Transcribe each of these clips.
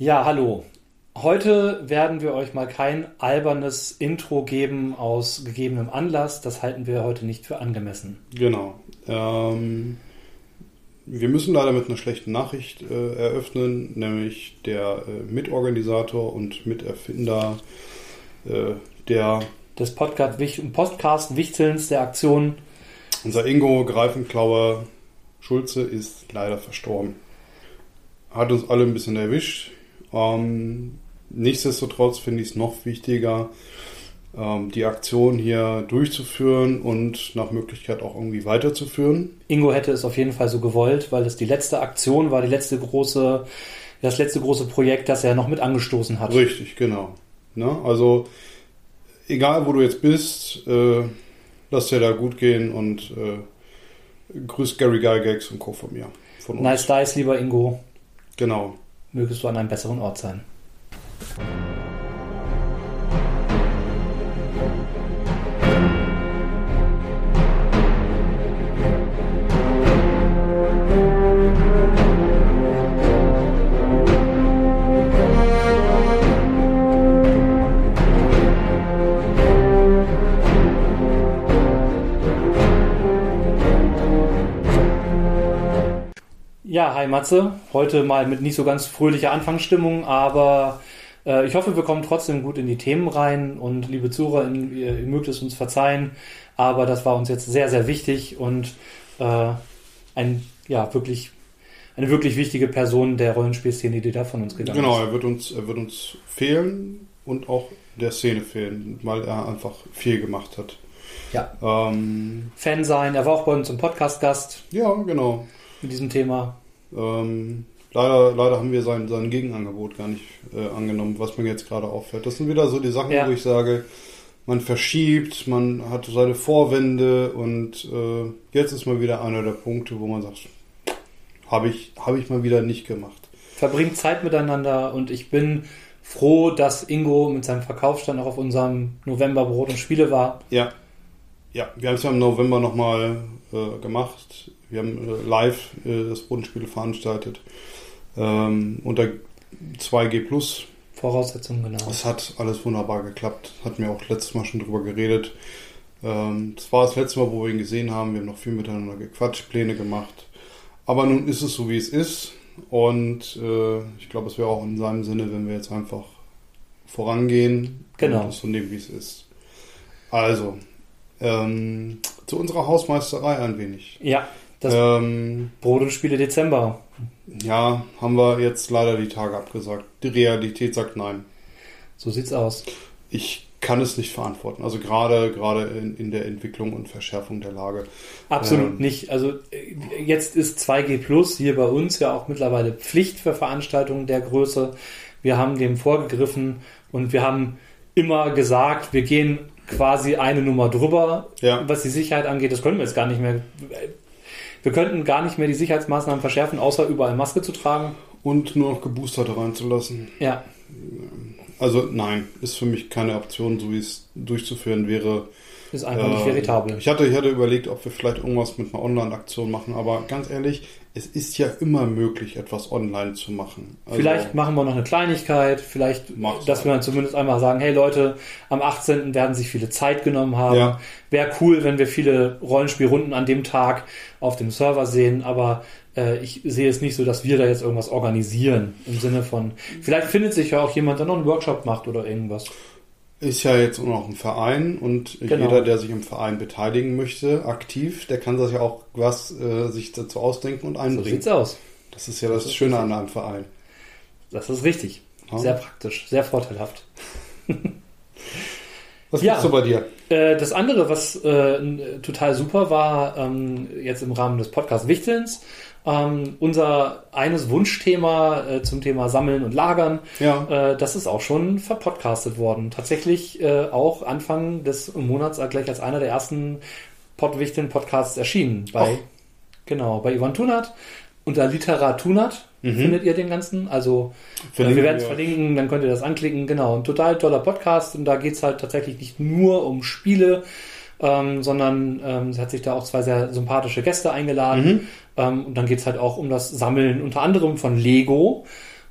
Ja, hallo. Heute werden wir euch mal kein albernes Intro geben aus gegebenem Anlass. Das halten wir heute nicht für angemessen. Genau. Ähm, wir müssen leider mit einer schlechten Nachricht äh, eröffnen, nämlich der äh, Mitorganisator und Miterfinder äh, der des Podcast, Podcast Wichtelns der Aktion. Unser Ingo Greifenklauer Schulze ist leider verstorben. Hat uns alle ein bisschen erwischt. Ähm, nichtsdestotrotz finde ich es noch wichtiger, ähm, die Aktion hier durchzuführen und nach Möglichkeit auch irgendwie weiterzuführen. Ingo hätte es auf jeden Fall so gewollt, weil es die letzte Aktion war, die letzte große, das letzte große Projekt, das er noch mit angestoßen hat. Richtig, genau. Ne? Also egal wo du jetzt bist, äh, lass dir da gut gehen und äh, grüß Gary Gygax und Co. von mir. Von nice Dice, lieber Ingo. Genau. Mögest du an einem besseren Ort sein. Hi Matze. Heute mal mit nicht so ganz fröhlicher Anfangsstimmung, aber äh, ich hoffe, wir kommen trotzdem gut in die Themen rein und liebe Zuhörer, ihr, ihr mögt es uns verzeihen, aber das war uns jetzt sehr, sehr wichtig und äh, ein, ja, wirklich, eine wirklich wichtige Person der Rollenspielszene, die da von uns gegangen genau, ist. Genau, er wird uns, er wird uns fehlen und auch der Szene fehlen, weil er einfach viel gemacht hat. Ja. Ähm, Fan sein, er war auch bei uns im Podcast-Gast. Ja, genau. Mit diesem Thema. Ähm, leider, leider haben wir sein, sein Gegenangebot gar nicht äh, angenommen, was mir jetzt gerade auffällt. Das sind wieder so die Sachen, ja. wo ich sage, man verschiebt, man hat seine Vorwände und äh, jetzt ist mal wieder einer der Punkte, wo man sagt, habe ich, hab ich mal wieder nicht gemacht. Verbringt Zeit miteinander und ich bin froh, dass Ingo mit seinem Verkaufsstand auch auf unserem November Brot und Spiele war. Ja. Ja, wir haben es ja im November nochmal äh, gemacht. Wir haben äh, live äh, das Bodenspiel veranstaltet ähm, unter 2G Plus. Voraussetzungen, genau. Es hat alles wunderbar geklappt. Hatten wir auch letztes Mal schon drüber geredet. Ähm, das war das letzte Mal, wo wir ihn gesehen haben. Wir haben noch viel miteinander gequatscht, Pläne gemacht. Aber nun ist es so, wie es ist. Und äh, ich glaube, es wäre auch in seinem Sinne, wenn wir jetzt einfach vorangehen genau. und es so nehmen, wie es ist. Also, ähm, zu unserer Hausmeisterei ein wenig. Ja. Das ähm, Brot und Spiele Dezember. Ja, haben wir jetzt leider die Tage abgesagt. Die Realität sagt nein. So sieht's aus. Ich kann es nicht verantworten. Also gerade gerade in, in der Entwicklung und Verschärfung der Lage. Absolut ähm, nicht. Also äh, jetzt ist 2G Plus hier bei uns ja auch mittlerweile Pflicht für Veranstaltungen der Größe. Wir haben dem vorgegriffen und wir haben immer gesagt, wir gehen quasi eine Nummer drüber, ja. was die Sicherheit angeht. Das können wir jetzt gar nicht mehr wir könnten gar nicht mehr die Sicherheitsmaßnahmen verschärfen, außer überall Maske zu tragen. Und nur noch Geboosterte reinzulassen. Ja. Also nein, ist für mich keine Option, so wie es durchzuführen wäre. Ist einfach äh, nicht veritabel. Ich hatte, ich hatte überlegt, ob wir vielleicht irgendwas mit einer Online-Aktion machen, aber ganz ehrlich, es ist ja immer möglich, etwas online zu machen. Also vielleicht machen wir noch eine Kleinigkeit, vielleicht, dass wir dann zumindest einmal sagen, hey Leute, am 18. werden sich viele Zeit genommen haben. Ja. Wäre cool, wenn wir viele Rollenspielrunden an dem Tag auf dem Server sehen, aber äh, ich sehe es nicht so, dass wir da jetzt irgendwas organisieren im Sinne von, vielleicht findet sich ja auch jemand, der noch einen Workshop macht oder irgendwas. Ist ja jetzt auch noch ein Verein und genau. jeder, der sich im Verein beteiligen möchte, aktiv, der kann sich ja auch was äh, sich dazu ausdenken und einbringen. So sieht's aus. Das ist ja das, das Schöne an einem Verein. Das ist richtig. Ja. Sehr praktisch, sehr vorteilhaft. Was ja, gibt's so bei dir? Äh, das andere, was äh, total super war, ähm, jetzt im Rahmen des Podcasts Wichtelns, ähm, unser eines Wunschthema äh, zum Thema Sammeln und Lagern, ja. äh, das ist auch schon verpodcastet worden. Tatsächlich äh, auch Anfang des Monats gleich als einer der ersten Podwichteln-Podcasts erschienen. Bei, genau, bei Ivan Tunat. Unter Literatunat mhm. findet ihr den ganzen. Also äh, wir werden es verlinken, dann könnt ihr das anklicken. Genau, ein total toller Podcast und da geht es halt tatsächlich nicht nur um Spiele, ähm, sondern ähm, sie hat sich da auch zwei sehr sympathische Gäste eingeladen. Mhm. Ähm, und dann geht es halt auch um das Sammeln unter anderem von Lego.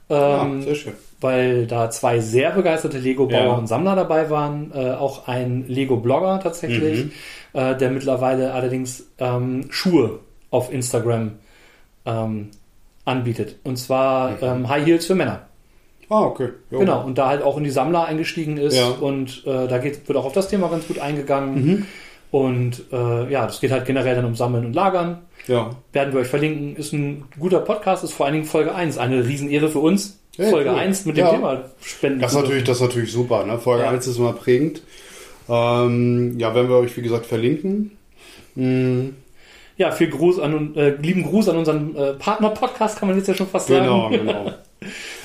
Ähm, ah, sehr schön. Weil da zwei sehr begeisterte Lego-Bauer Ja. und Sammler dabei waren. Äh, auch ein Lego-Blogger tatsächlich, Mhm. äh, der mittlerweile allerdings ähm, Schuhe auf Instagram ähm, anbietet. Und zwar Mhm. ähm, High Heels für Männer. Ah, okay. Jo. Genau, und da halt auch in die Sammler eingestiegen ist Ja. und äh, da geht, wird auch auf das Thema ganz gut eingegangen. Mhm. Und äh, ja, das geht halt generell dann um Sammeln und Lagern. Ja. Werden wir euch verlinken. Ist ein guter Podcast, ist vor allen Dingen Folge 1. Eine Riesenehre für uns. Hey, Folge cool. 1 mit dem Ja. Thema Spenden. Das ist natürlich, das ist natürlich super. Ne? Folge Ja. 1 ist immer prägend. Ähm, ja, werden wir euch, wie gesagt, verlinken. Mm, Ja, viel Gruß an, äh, lieben Gruß an unseren äh, Partner-Podcast, kann man jetzt ja schon fast genau, sagen. genau.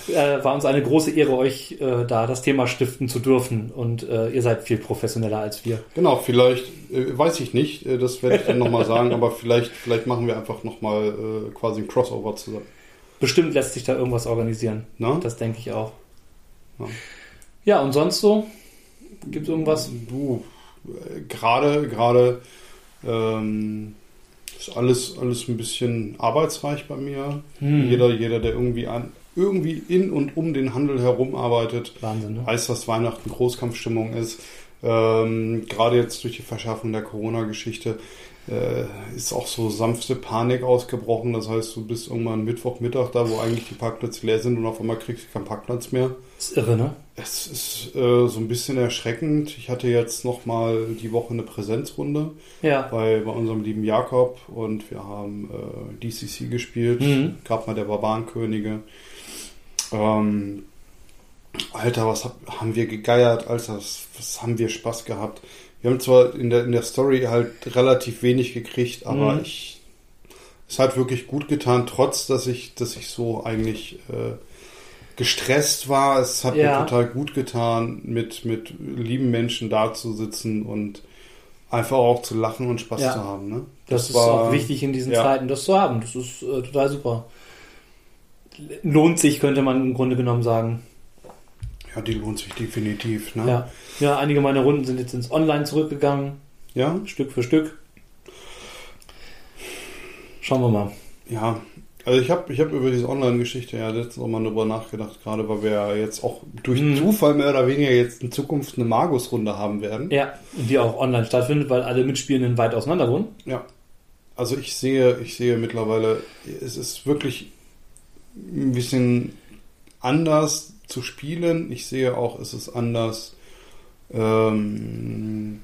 Äh, war uns eine große Ehre, euch äh, da das Thema stiften zu dürfen. Und äh, ihr seid viel professioneller als wir. Genau, vielleicht, äh, weiß ich nicht, äh, das werde ich dann nochmal sagen, aber vielleicht, vielleicht machen wir einfach nochmal äh, quasi ein Crossover zusammen. Bestimmt lässt sich da irgendwas organisieren. Ne? Das denke ich auch. Ja. Ja, und sonst so? Gibt es irgendwas? Du, äh, gerade, gerade ähm, ist alles, alles ein bisschen arbeitsreich bei mir. Hm. Jeder, jeder, der irgendwie an, irgendwie in und um den Handel herum arbeitet, Wahnsinn, ne? weiß, dass Weihnachten Großkampfstimmung ist. Ähm, gerade jetzt durch die Verschärfung der Corona-Geschichte äh, ist auch so sanfte Panik ausgebrochen. Das heißt, du bist irgendwann Mittwochmittag da, wo eigentlich die Parkplätze leer sind und auf einmal kriegst du keinen Parkplatz mehr. ist irre, ne? Es ist äh, so ein bisschen erschreckend. Ich hatte jetzt noch mal die Woche eine Präsenzrunde Ja. bei, bei unserem lieben Jakob und wir haben äh, DCC gespielt, Mhm. gab mal der Barbarenkönige. Ähm, Alter, was hab, haben wir gegeiert, Alter, was, was haben wir Spaß gehabt. Wir haben zwar in der, in der Story halt relativ wenig gekriegt, aber Mhm. ich, es hat wirklich gut getan, trotz dass ich, dass ich so eigentlich äh, gestresst war. Es hat Ja. mir total gut getan, mit, mit lieben Menschen da zu sitzen und einfach auch zu lachen und Spaß Ja. zu haben. Ne? Das, ist war- auch wichtig in diesen ja. Zeiten, das zu haben. Das ist äh, total super. Lohnt sich, könnte man im Grunde genommen sagen. Ja, die lohnt sich definitiv. Ne? Ja. ja, einige meiner Runden sind jetzt ins Online zurückgegangen, ja, Stück für Stück. Schauen wir mal. ja. Also ich habe ich hab über diese Online-Geschichte ja letztens auch mal drüber nachgedacht, gerade weil wir ja jetzt auch durch Mhm. Zufall mehr oder weniger jetzt in Zukunft eine Magus-Runde haben werden. Ja, die auch online stattfindet, weil alle Mitspielenden weit auseinander wohnen. Ja. Also ich sehe, ich sehe mittlerweile, es ist wirklich ein bisschen anders zu spielen. Ich sehe auch, es ist anders, ähm,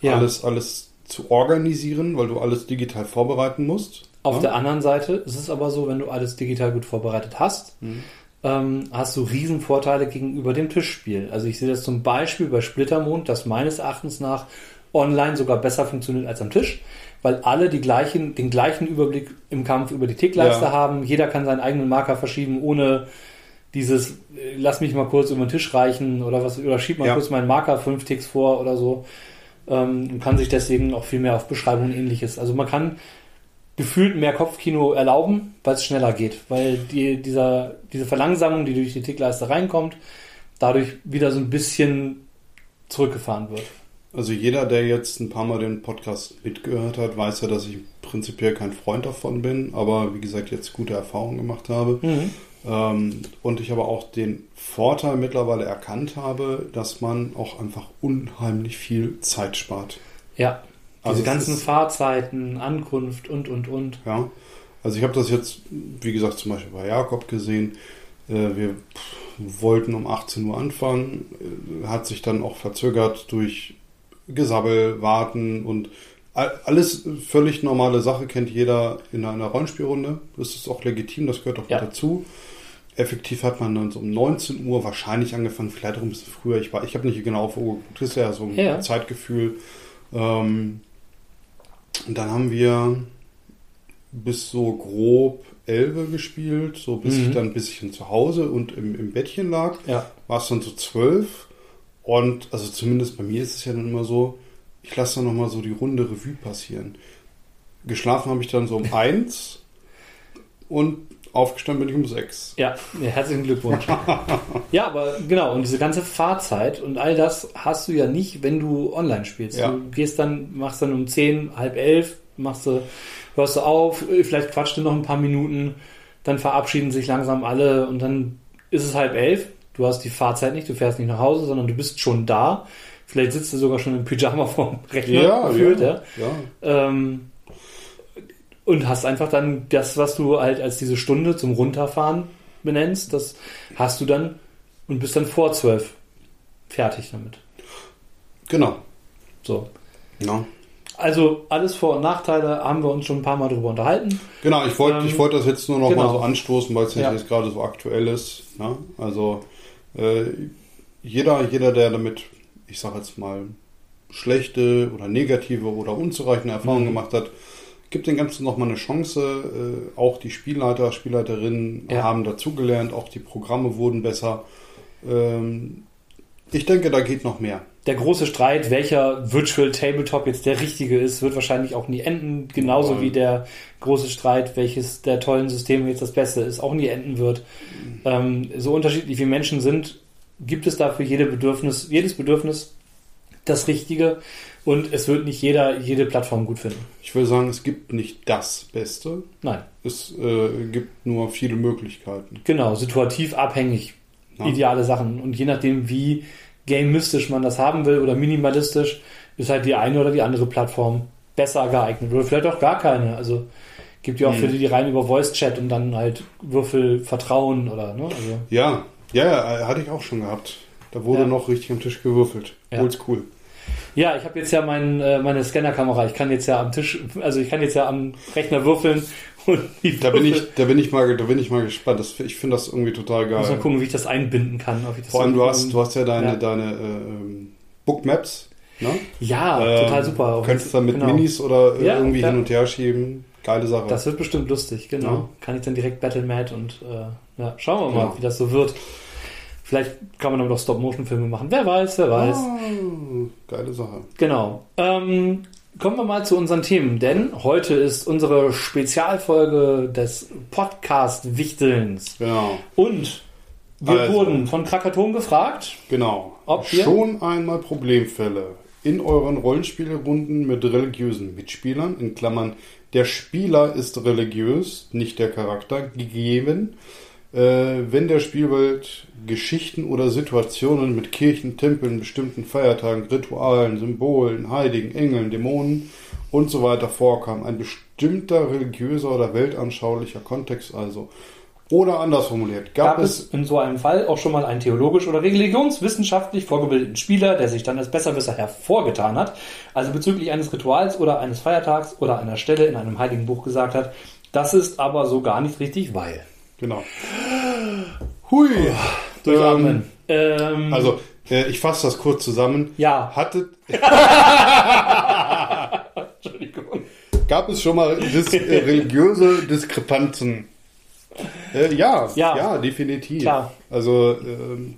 Ja. alles, alles zu organisieren, weil du alles digital vorbereiten musst. Auf ja? der anderen Seite ist es aber so, wenn du alles digital gut vorbereitet hast, Mhm. ähm, hast du Riesenvorteile gegenüber dem Tischspiel. Also ich sehe das zum Beispiel bei Splittermond, das meines Erachtens nach online sogar besser funktioniert als am Tisch, weil alle die gleichen, den gleichen Überblick im Kampf über die Tickleiste Ja. haben. Jeder kann seinen eigenen Marker verschieben, ohne dieses, äh, lass mich mal kurz über den Tisch reichen oder was, oder schieb mal Ja. kurz meinen Marker fünf Ticks vor oder so. Ähm, und kann sich deswegen auch viel mehr auf Beschreibungen und ähnliches. Also man kann gefühlt mehr Kopfkino erlauben, weil es schneller geht, weil die, dieser, diese Verlangsamung, die durch die Tickleiste reinkommt, dadurch wieder so ein bisschen zurückgefahren wird. Also jeder, der jetzt ein paar Mal den Podcast mitgehört hat, weiß ja, dass ich prinzipiell kein Freund davon bin, aber wie gesagt jetzt gute Erfahrungen gemacht habe. Ähm, und ich aber auch den Vorteil mittlerweile erkannt habe, dass man auch einfach unheimlich viel Zeit spart. Ja, diese Also es ganzen ist- Fahrzeiten, Ankunft und, und, und. Ja, also ich habe das jetzt, wie gesagt, zum Beispiel bei Jakob gesehen. Äh, wir wollten um 18 Uhr anfangen, äh, hat sich dann auch verzögert durch Gesabbel, Warten und all- alles völlig normale Sache, kennt jeder in einer Rollenspielrunde. Das ist auch legitim, das gehört auch Ja. dazu. Effektiv hat man dann so um 19 Uhr wahrscheinlich angefangen, vielleicht auch ein bisschen früher. Ich, war- ich habe nicht genau auf Uhr geguckt, das ist ja so ein Ja. Zeitgefühl. Ähm, und dann haben wir bis so grob 11 gespielt, so bis Mhm. ich dann ein bisschen zu Hause und im, im Bettchen lag, Ja, war es dann so 12. Und also zumindest bei mir ist es ja dann immer so, ich lasse dann nochmal so die runde Revue passieren. Geschlafen habe ich dann so um 1 und aufgestanden bin ich um 6. ja, ja herzlichen Glückwunsch. ja, aber genau, und diese ganze Fahrzeit und all das hast du ja nicht, wenn du online spielst. Ja. Du gehst dann, machst dann um 10, halb elf, machst du, hörst du auf, vielleicht quatschst du noch ein paar Minuten, dann verabschieden sich langsam alle und dann ist es halb elf. Du hast die Fahrzeit nicht, du fährst nicht nach Hause, sondern du bist schon da. Vielleicht sitzt du sogar schon im Pyjama vorm Rechner Ja, gefühlt, ja, ja. ja. Ähm, und hast einfach dann das, was du halt als diese Stunde zum Runterfahren benennst, das hast du dann und bist dann vor zwölf fertig damit. Genau. So. Ja. Also alles Vor- und Nachteile haben wir uns schon ein paar Mal drüber unterhalten. Genau, ich wollte Ähm, ich wollte das jetzt nur noch genau. mal so anstoßen, weil es Ja. jetzt gerade so aktuell ist. Ne? Also äh, jeder, jeder, der damit, ich sage jetzt mal, schlechte oder negative oder unzureichende Erfahrungen Mhm. gemacht hat, gibt dem Ganzen noch mal eine Chance. Äh, auch die Spielleiter, Spielleiterinnen Ja. haben dazugelernt, auch die Programme wurden besser. Ähm, ich denke, da geht noch mehr. Der große Streit, welcher Virtual Tabletop jetzt der richtige ist, wird wahrscheinlich auch nie enden. Genauso Nein. wie der große Streit, welches der tollen Systeme jetzt das Beste ist, auch nie enden wird. Ähm, so unterschiedlich wie Menschen sind, gibt es da für jede Bedürfnis, jedes Bedürfnis das Richtige und es wird nicht jeder jede Plattform gut finden. Ich will sagen, es gibt nicht das Beste. Nein, Es äh, gibt nur viele Möglichkeiten. genau, situativ abhängig. Ja. Ideale Sachen. Und je nachdem, wie gamistisch man das haben will oder minimalistisch, ist halt die eine oder die andere Plattform besser geeignet. Oder vielleicht auch gar keine. Also gibt ja auch Mhm. für die, die rein über Voice Chat und dann halt Würfel vertrauen oder ne? Also, Ja, ja, ja, hatte ich auch schon gehabt. Da wurde Ja. noch richtig am Tisch gewürfelt. Ja. Oldschool. ja, ich habe jetzt ja mein, äh, meine Scannerkamera. Ich kann jetzt ja am Tisch, also ich kann jetzt ja am Rechner würfeln Da bin ich, da bin ich mal, da bin ich mal gespannt. Das, ich finde das irgendwie total muss mal geil. gucken, wie ich das einbinden kann. Ob ich das Vor allem du hast, du hast ja deine, Ja. deine äh, Bookmaps. Ne? ja, Ähm, total super. Du könntest dann mit Genau. Minis oder äh, Ja, irgendwie ja. hin und her schieben. Geile Sache. Das wird bestimmt lustig, genau. Ja. Kann ich dann direkt Battlemat und äh, ja, schauen wir mal, Genau. wie das so wird. Vielleicht kann man dann noch Stop-Motion-Filme machen. Wer weiß, wer weiß. Ah, geile Sache. Genau. Ähm, kommen wir mal zu unseren Themen, denn heute ist unsere Spezialfolge des Podcast-Wichtelns. Genau, Und wir Also. wurden von Krakaton gefragt. genau. Ob wir- Schon einmal Problemfälle in euren Rollenspielrunden mit religiösen Mitspielern, in Klammern, der Spieler ist religiös, nicht der Charakter, gegeben, wenn der Spielwelt Geschichten oder Situationen mit Kirchen, Tempeln, bestimmten Feiertagen, Ritualen, Symbolen, Heiligen, Engeln, Dämonen und so weiter vorkam. Ein bestimmter religiöser oder weltanschaulicher Kontext also. Oder anders formuliert, gab, Gab es in so einem Fall auch schon mal einen theologisch oder religionswissenschaftlich vorgebildeten Spieler, der sich dann als Besserwisser hervorgetan hat, also bezüglich eines Rituals oder eines Feiertags oder einer Stelle in einem heiligen Buch gesagt hat, das ist aber so gar nicht richtig, weil. Genau. Hui. Durchatmen. Ähm, Also, äh, ich fasse das kurz zusammen. ja, Hattet, Entschuldigung. gab es schon mal dis äh, religiöse Diskrepanzen? Äh, ja, Ja. ja, definitiv. Klar. Also ähm,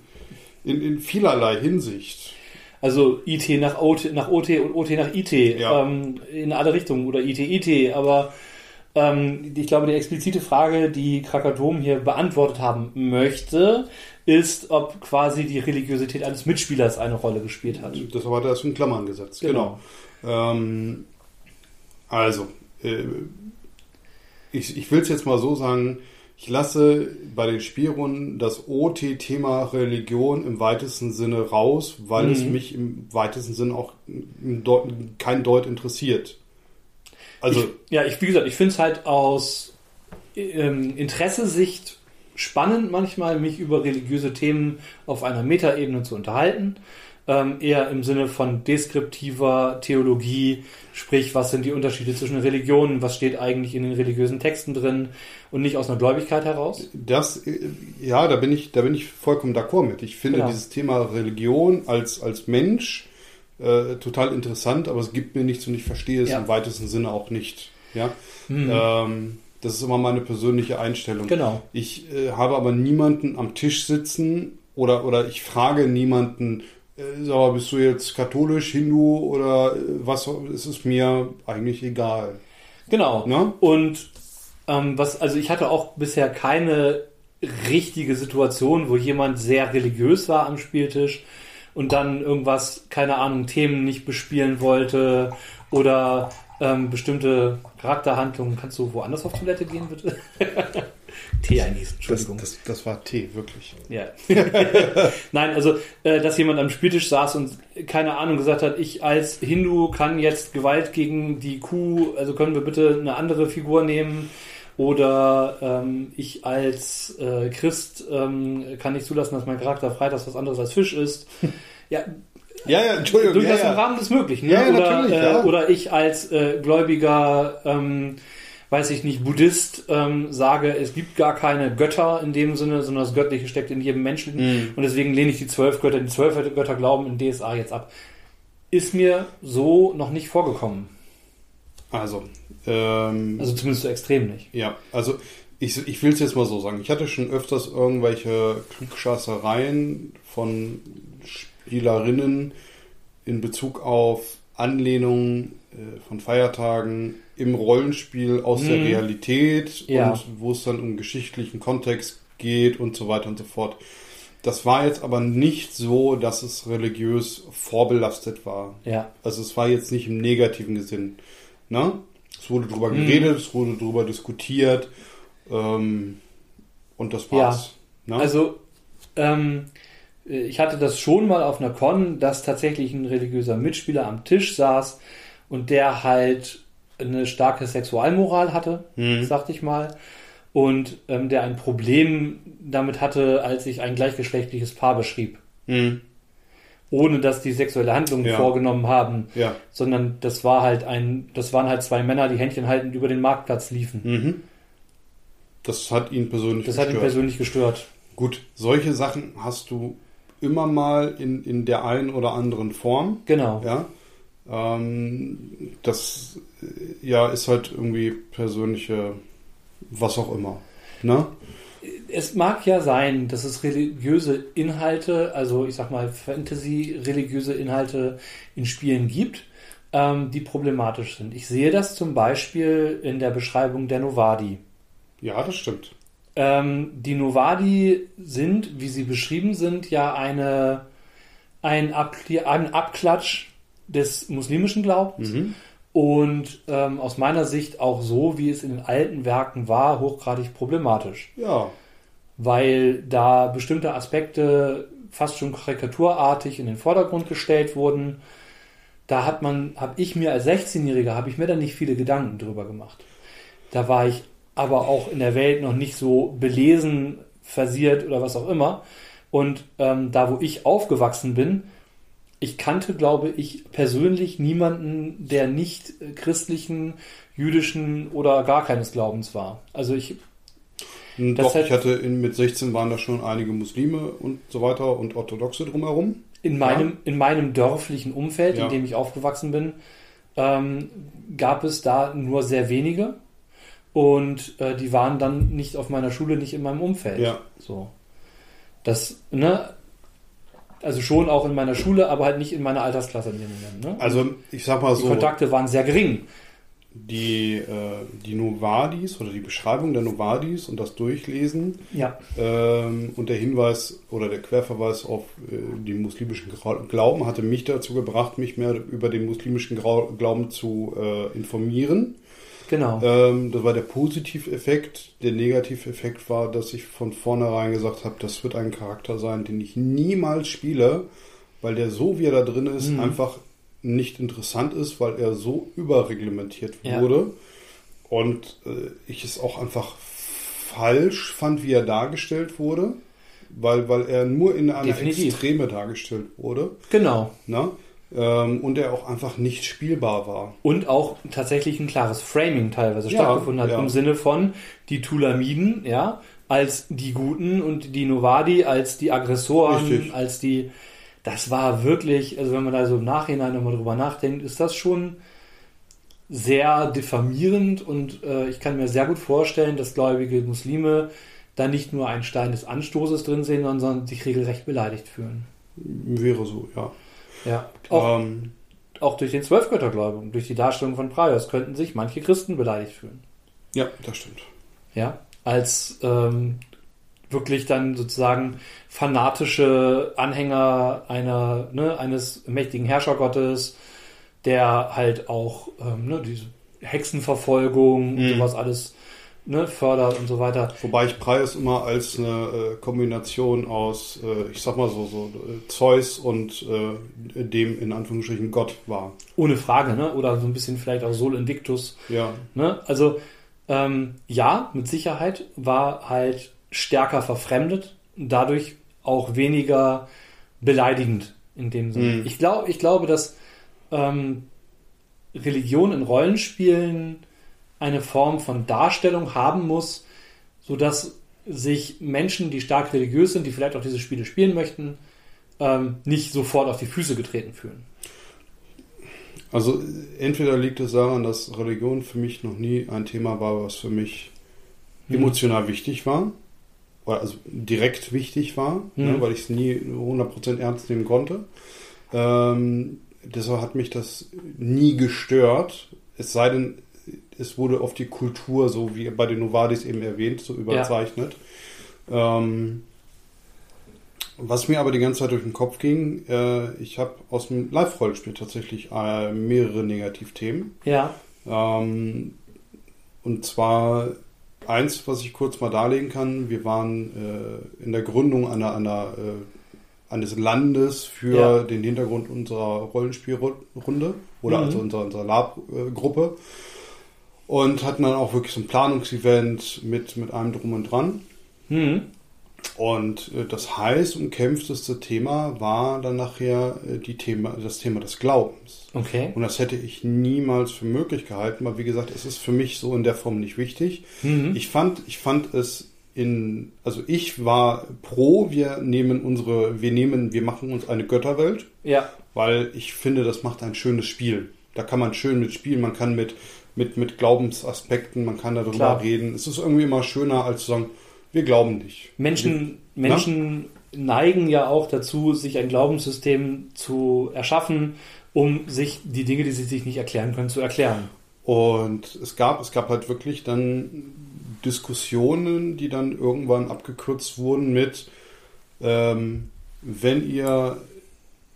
in, in vielerlei Hinsicht. Also IT nach OT, nach OT und OT nach IT Ja. ähm, in alle Richtungen oder IT IT, aber ähm, ich glaube, die explizite Frage, die Krakatom hier beantwortet haben möchte, ist, ob quasi die Religiosität eines Mitspielers eine Rolle gespielt hat. Das er erst in Klammern gesetzt. Genau. Genau. Ähm, also, äh, ich, ich will es jetzt mal so sagen, ich lasse bei den Spielrunden das OT-Thema Religion im weitesten Sinne raus, weil es Mhm. mich im weitesten Sinne auch kein Deut interessiert. Also, ich, ja, ich, wie gesagt, ich finde es halt aus ähm, Interesse-Sicht spannend, manchmal mich über religiöse Themen auf einer Metaebene zu unterhalten. Ähm, eher im Sinne von deskriptiver Theologie, sprich, was sind die Unterschiede zwischen Religionen, was steht eigentlich in den religiösen Texten drin und nicht aus einer Gläubigkeit heraus. Das, äh, ja, da bin ich, da bin ich vollkommen d'accord mit. Ich finde Genau. dieses Thema Religion als, als Mensch äh, total interessant, aber es gibt mir nichts und ich verstehe es Ja. im weitesten Sinne auch nicht. Ja, Hm. ähm, das ist immer meine persönliche Einstellung. Genau. Ich äh, habe aber niemanden am Tisch sitzen oder, oder ich frage niemanden, äh, sag mal, bist du jetzt katholisch, Hindu oder äh, was? Es ist mir eigentlich egal. Genau. Ne? Und ähm, was, also ich hatte auch bisher keine richtige Situation, wo jemand sehr religiös war am Spieltisch und dann irgendwas, keine Ahnung, Themen nicht bespielen wollte oder ähm, bestimmte Charakterhandlungen. Kannst du woanders auf Toilette gehen, bitte? Tee Das, Entschuldigung. das, das war Tee, wirklich. Ja. Nein, also, äh, dass jemand am Spieltisch saß und keine Ahnung gesagt hat, ich als Hindu kann jetzt Gewalt gegen die Kuh, also können wir bitte eine andere Figur nehmen? Oder ähm, ich als äh, Christ ähm, kann nicht zulassen, dass mein Charakter freitags was anderes als Fisch ist. Ja, Ja, ja, Entschuldigung. durchaus ja, im ja. Rahmen des Möglichen. Ne? Ja, oder, natürlich, äh, oder ich als äh, gläubiger, ähm, weiß ich nicht, Buddhist ähm, sage, es gibt gar keine Götter in dem Sinne, sondern das Göttliche steckt in jedem Menschen. Mhm. Und deswegen lehne ich die zwölf Götter, die zwölf Götter glauben in DSA jetzt ab. Ist mir so noch nicht vorgekommen. Also, ähm, Also zumindest so extrem nicht. ja, also ich, ich will es jetzt mal so sagen. Ich hatte schon öfters irgendwelche Klugschassereien von Spielerinnen in Bezug auf Anlehnungen äh, von Feiertagen im Rollenspiel aus der Mhm. Realität Ja. und wo es dann um geschichtlichen Kontext geht und so weiter und so fort. Das war jetzt aber nicht so, dass es religiös vorbelastet war. Ja. Also es war jetzt nicht im negativen Sinn. Ne? Es wurde drüber Mhm. geredet, es wurde drüber diskutiert ähm, und das war's. Ne? Also, ähm, ich hatte das schon mal auf einer Con, dass tatsächlich ein religiöser Mitspieler am Tisch saß und der halt eine starke Sexualmoral hatte, Mhm. sagte ich mal, und ähm, der ein Problem damit hatte, als ich ein gleichgeschlechtliches Paar beschrieb, Mhm. Ohne dass die sexuelle Handlungen Ja. vorgenommen haben, Ja. sondern das war halt ein, das waren halt zwei Männer, die Händchen haltend über den Marktplatz liefen. Mhm. Das hat ihn persönlich Das hat ihn persönlich gestört. Gut, solche Sachen hast du immer mal in, in der einen oder anderen Form. Genau. Ja. Ähm, das ja ist halt irgendwie persönliche, was auch immer. Ne? Es mag ja sein, dass es religiöse Inhalte, also ich sag mal Fantasy-religiöse Inhalte in Spielen gibt, ähm, die problematisch sind. Ich sehe das zum Beispiel in der Beschreibung der Novadi. Ja, das stimmt. Ähm, die Novadi sind, wie sie beschrieben sind, ja eine, ein, Abkli- ein Abklatsch des muslimischen Glaubens Mhm. und ähm, aus meiner Sicht auch so, wie es in den alten Werken war, hochgradig problematisch Ja. Weil da bestimmte Aspekte fast schon karikaturartig in den Vordergrund gestellt wurden. Da hat man, habe ich mir als 16-Jähriger, habe ich mir da nicht viele Gedanken drüber gemacht. Da war ich aber auch in der Welt noch nicht so belesen, versiert oder was auch immer. Und ähm, da, wo ich aufgewachsen bin, ich kannte, glaube ich, persönlich niemanden, der nicht äh, christlichen, jüdischen oder gar keines Glaubens war. Also ich Doch, hat- ich hatte in, mit 16 waren da schon einige Muslime und so weiter und Orthodoxe drumherum. In meinem, in meinem dörflichen Umfeld, Ja. in dem ich aufgewachsen bin, ähm, gab es da nur sehr wenige. Und äh, die waren dann nicht auf meiner Schule, nicht in meinem Umfeld. Ja. So. Das, ne? Also schon auch in meiner Schule, aber halt nicht in meiner Altersklasse in dem Moment. Ne? Also ich sag mal die so, Kontakte waren sehr gering. Die, äh, die Novadis oder die Beschreibung der Novadis und das Durchlesen Ja. ähm, und der Hinweis oder der Querverweis auf äh, den muslimischen Glauben hatte mich dazu gebracht, mich mehr über den muslimischen Glauben zu äh, informieren. Genau. Ähm, das war der Positiveffekt. Der Negativeffekt war, dass ich von vornherein gesagt habe, das wird ein Charakter sein, den ich niemals spiele, weil der so wie er da drin ist, Mhm. einfach nicht interessant ist, weil er so überreglementiert Ja. wurde. Und äh, ich es auch einfach falsch fand, wie er dargestellt wurde, weil, weil er nur in einer Definitiv. Extreme dargestellt wurde. Genau. Ne? Ähm, und er auch einfach nicht spielbar war. Und auch tatsächlich ein klares Framing teilweise Ja, stattgefunden hat, ja. im Sinne von die Tulamiden, ja, als die Guten und die Novadi als die Aggressoren, Richtig. als die. Das war wirklich, also wenn man da so im Nachhinein nochmal drüber nachdenkt, ist das schon sehr diffamierend und äh, ich kann mir sehr gut vorstellen, dass gläubige Muslime da nicht nur einen Stein des Anstoßes drin sehen, sondern sich regelrecht beleidigt fühlen. Wäre so, ja. Ja. Auch, Ähm, auch durch den Zwölfgötterglauben, und durch die Darstellung von Praios könnten sich manche Christen beleidigt fühlen. ja, das stimmt. Ja, als ähm, wirklich dann sozusagen fanatische Anhänger einer, ne, eines mächtigen Herrschergottes, der halt auch ähm, ne, diese Hexenverfolgung und Mhm. sowas alles ne, fördert und so weiter. Wobei ich Preis immer als eine äh, Kombination aus, äh, ich sag mal so, so äh, Zeus und äh, dem in Anführungsstrichen Gott war. Ohne Frage, ne? Oder so ein bisschen vielleicht auch Sol Invictus. Ja. Ne? Also ähm, ja, mit Sicherheit war halt stärker verfremdet, dadurch auch weniger beleidigend in dem Sinne. Mhm. Ich, glaub, ich glaube, dass ähm, Religion in Rollenspielen eine Form von Darstellung haben muss, sodass sich Menschen, die stark religiös sind, die vielleicht auch diese Spiele spielen möchten, ähm, nicht sofort auf die Füße getreten fühlen. Also entweder liegt es daran, dass Religion für mich noch nie ein Thema war, was für mich Hm. emotional wichtig war. Also direkt wichtig war, Mhm. ne, weil ich es nie 100% ernst nehmen konnte. Ähm, deshalb hat mich das nie gestört. Es sei denn, es wurde auf die Kultur, so wie bei den Novadis eben erwähnt, so überzeichnet. Ähm, was mir aber die ganze Zeit durch den Kopf ging, äh, ich habe aus dem Live-Rollenspiel tatsächlich äh, mehrere Negativthemen. Ja, Ähm, und zwar eins, was ich kurz mal darlegen kann. Wir waren äh, in der Gründung einer, einer, äh, eines Landes für Ja. den Hintergrund unserer Rollenspielrunde oder Mhm. also unserer, unserer Lab-Gruppe und hatten dann auch wirklich so ein Planungsevent mit, mit allem drum und dran. hm. Und äh, das heiß umkämpfteste Thema war dann nachher äh, die Thema, das Thema des Glaubens. okay. Und das hätte ich niemals für möglich gehalten, weil wie gesagt, es ist für mich so in der Form nicht wichtig. Mhm. Ich fand, ich fand es in, also ich war pro, wir nehmen unsere, wir nehmen, wir machen uns eine Götterwelt, Ja, weil ich finde, das macht ein schönes Spiel. Da kann man schön mit spielen, man kann mit, mit, mit Glaubensaspekten, man kann darüber Klar. reden. Es ist irgendwie immer schöner, als zu sagen, wir glauben nicht. Menschen, Na? Menschen neigen ja auch dazu, sich ein Glaubenssystem zu erschaffen, um sich die Dinge, die sie sich nicht erklären können, zu erklären. Und es gab, es gab halt wirklich dann Diskussionen, die dann irgendwann abgekürzt wurden mit, ähm, wenn ihr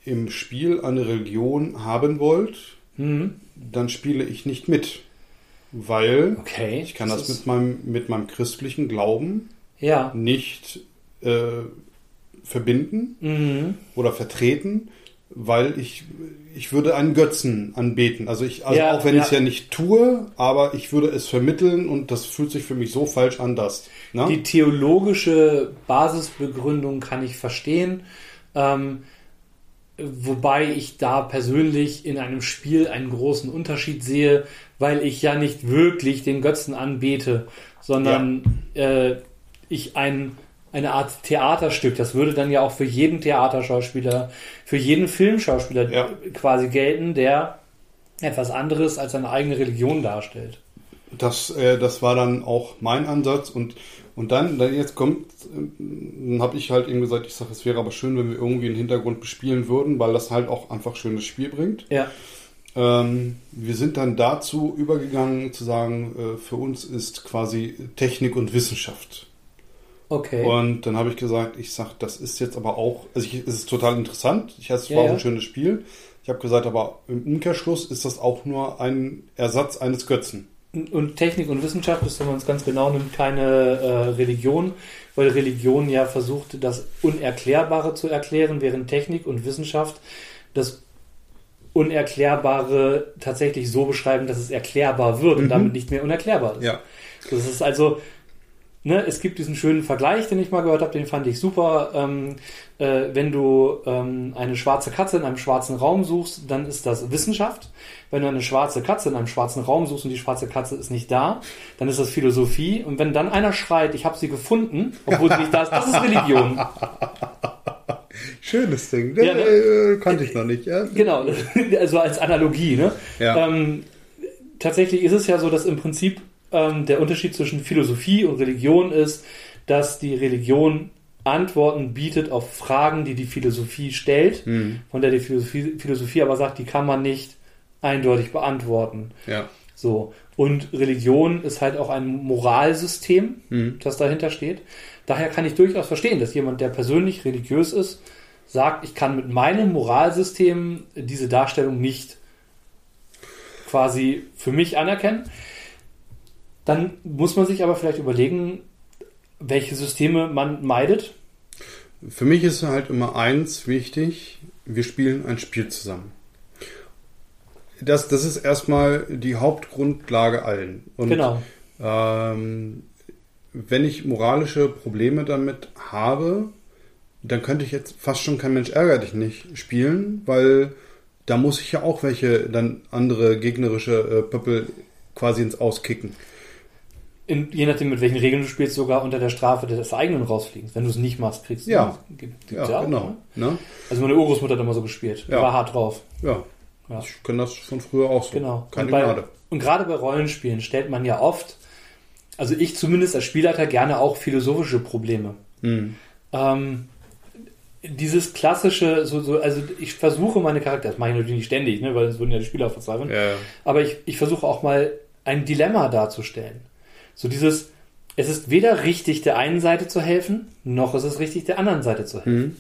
im Spiel eine Religion haben wollt, Mhm. dann spiele ich nicht mit. Weil Okay. ich kann das, mit, meinem, mit meinem christlichen Glauben Ja. nicht äh, verbinden Mhm. oder vertreten, weil ich, ich würde einen Götzen anbeten. Also ich, also Ja, auch wenn ja. ich es ja nicht tue, aber ich würde es vermitteln und das fühlt sich für mich so falsch an, dass. Ne? Die theologische Basisbegründung kann ich verstehen. Ähm, wobei ich da persönlich in einem Spiel einen großen Unterschied sehe, weil ich ja nicht wirklich den Götzen anbete, sondern äh, ich ein, eine Art Theaterstück, das würde dann ja auch für jeden Theaterschauspieler, für jeden Filmschauspieler Ja. quasi gelten, der etwas anderes als seine eigene Religion darstellt. Das, äh, das war dann auch mein Ansatz und, und dann, dann jetzt kommt, äh, habe ich halt eben gesagt, ich sage, es wäre aber schön, wenn wir irgendwie einen Hintergrund bespielen würden, weil das halt auch einfach schönes Spiel bringt. Ja. Ähm, wir sind dann dazu übergegangen zu sagen, äh, für uns ist quasi Technik und Wissenschaft. Okay. Und dann habe ich gesagt, ich sag, das ist jetzt aber auch, also ich, es ist total interessant. Ich es Ja, war auch ja. ein schönes Spiel. Ich habe gesagt, aber im Umkehrschluss ist das auch nur ein Ersatz eines Götzen. Und Technik und Wissenschaft ist, wenn man es ganz genau nimmt, keine äh, Religion, weil Religion ja versucht, das Unerklärbare zu erklären, während Technik und Wissenschaft das Unerklärbare tatsächlich so beschreiben, dass es erklärbar wird und Mhm. damit nicht mehr unerklärbar ist. Das ist also, ne, es gibt diesen schönen Vergleich, den ich mal gehört habe, den fand ich super. Ähm, äh, wenn du ähm, eine schwarze Katze in einem schwarzen Raum suchst, dann ist das Wissenschaft. Wenn du eine schwarze Katze in einem schwarzen Raum suchst und die schwarze Katze ist nicht da, dann ist das Philosophie. Und wenn dann einer schreit, ich habe sie gefunden, obwohl sie nicht da ist, das ist Religion. Schönes Ding. Ja, ne? Äh, kannte ich noch nicht. Ja? Genau, also als Analogie. Ne? Ja. Ähm, tatsächlich ist es ja so, dass im Prinzip ähm, der Unterschied zwischen Philosophie und Religion ist, dass die Religion Antworten bietet auf Fragen, die die Philosophie stellt, Hm. von der die Philosophie, Philosophie aber sagt, die kann man nicht eindeutig beantworten. Ja. So. Und Religion ist halt auch ein Moralsystem, Hm. das dahinter steht. Daher kann ich durchaus verstehen, dass jemand, der persönlich religiös ist, sagt, ich kann mit meinem Moralsystem diese Darstellung nicht quasi für mich anerkennen. Dann muss man sich aber vielleicht überlegen, welche Systeme man meidet. Für mich ist halt immer eins wichtig, wir spielen ein Spiel zusammen. Das, das ist erstmal die Hauptgrundlage allen. Und, genau. Ähm, wenn ich moralische Probleme damit habe, dann könnte ich jetzt fast schon kein Mensch ärger dich nicht spielen, weil da muss ich ja auch welche dann andere gegnerische äh, Pöppel quasi ins Auskicken. In, je nachdem, mit welchen Regeln du spielst, sogar unter der Strafe des eigenen rausfliegst. Wenn du es nicht machst, kriegst du Ja. Gibt, Ja, auch, genau. ne? Ne? Also meine Urgroßmutter hat immer so gespielt. Ja. war hart drauf. Ja. Ja. Ich kenne das von früher auch so. Genau. Keine und, bei, Gnade. und gerade bei Rollenspielen stellt man ja oft, also ich zumindest als Spielleiter gerne auch philosophische Probleme. Hm. Ähm, dieses klassische, so, so, also ich versuche meine Charaktere, das mache ich natürlich nicht ständig, ne, weil sonst würden ja die Spieler verzweifeln, Ja, ja. aber ich, ich versuche auch mal ein Dilemma darzustellen. So dieses, es ist weder richtig, der einen Seite zu helfen, noch ist es richtig, der anderen Seite zu helfen. Mhm.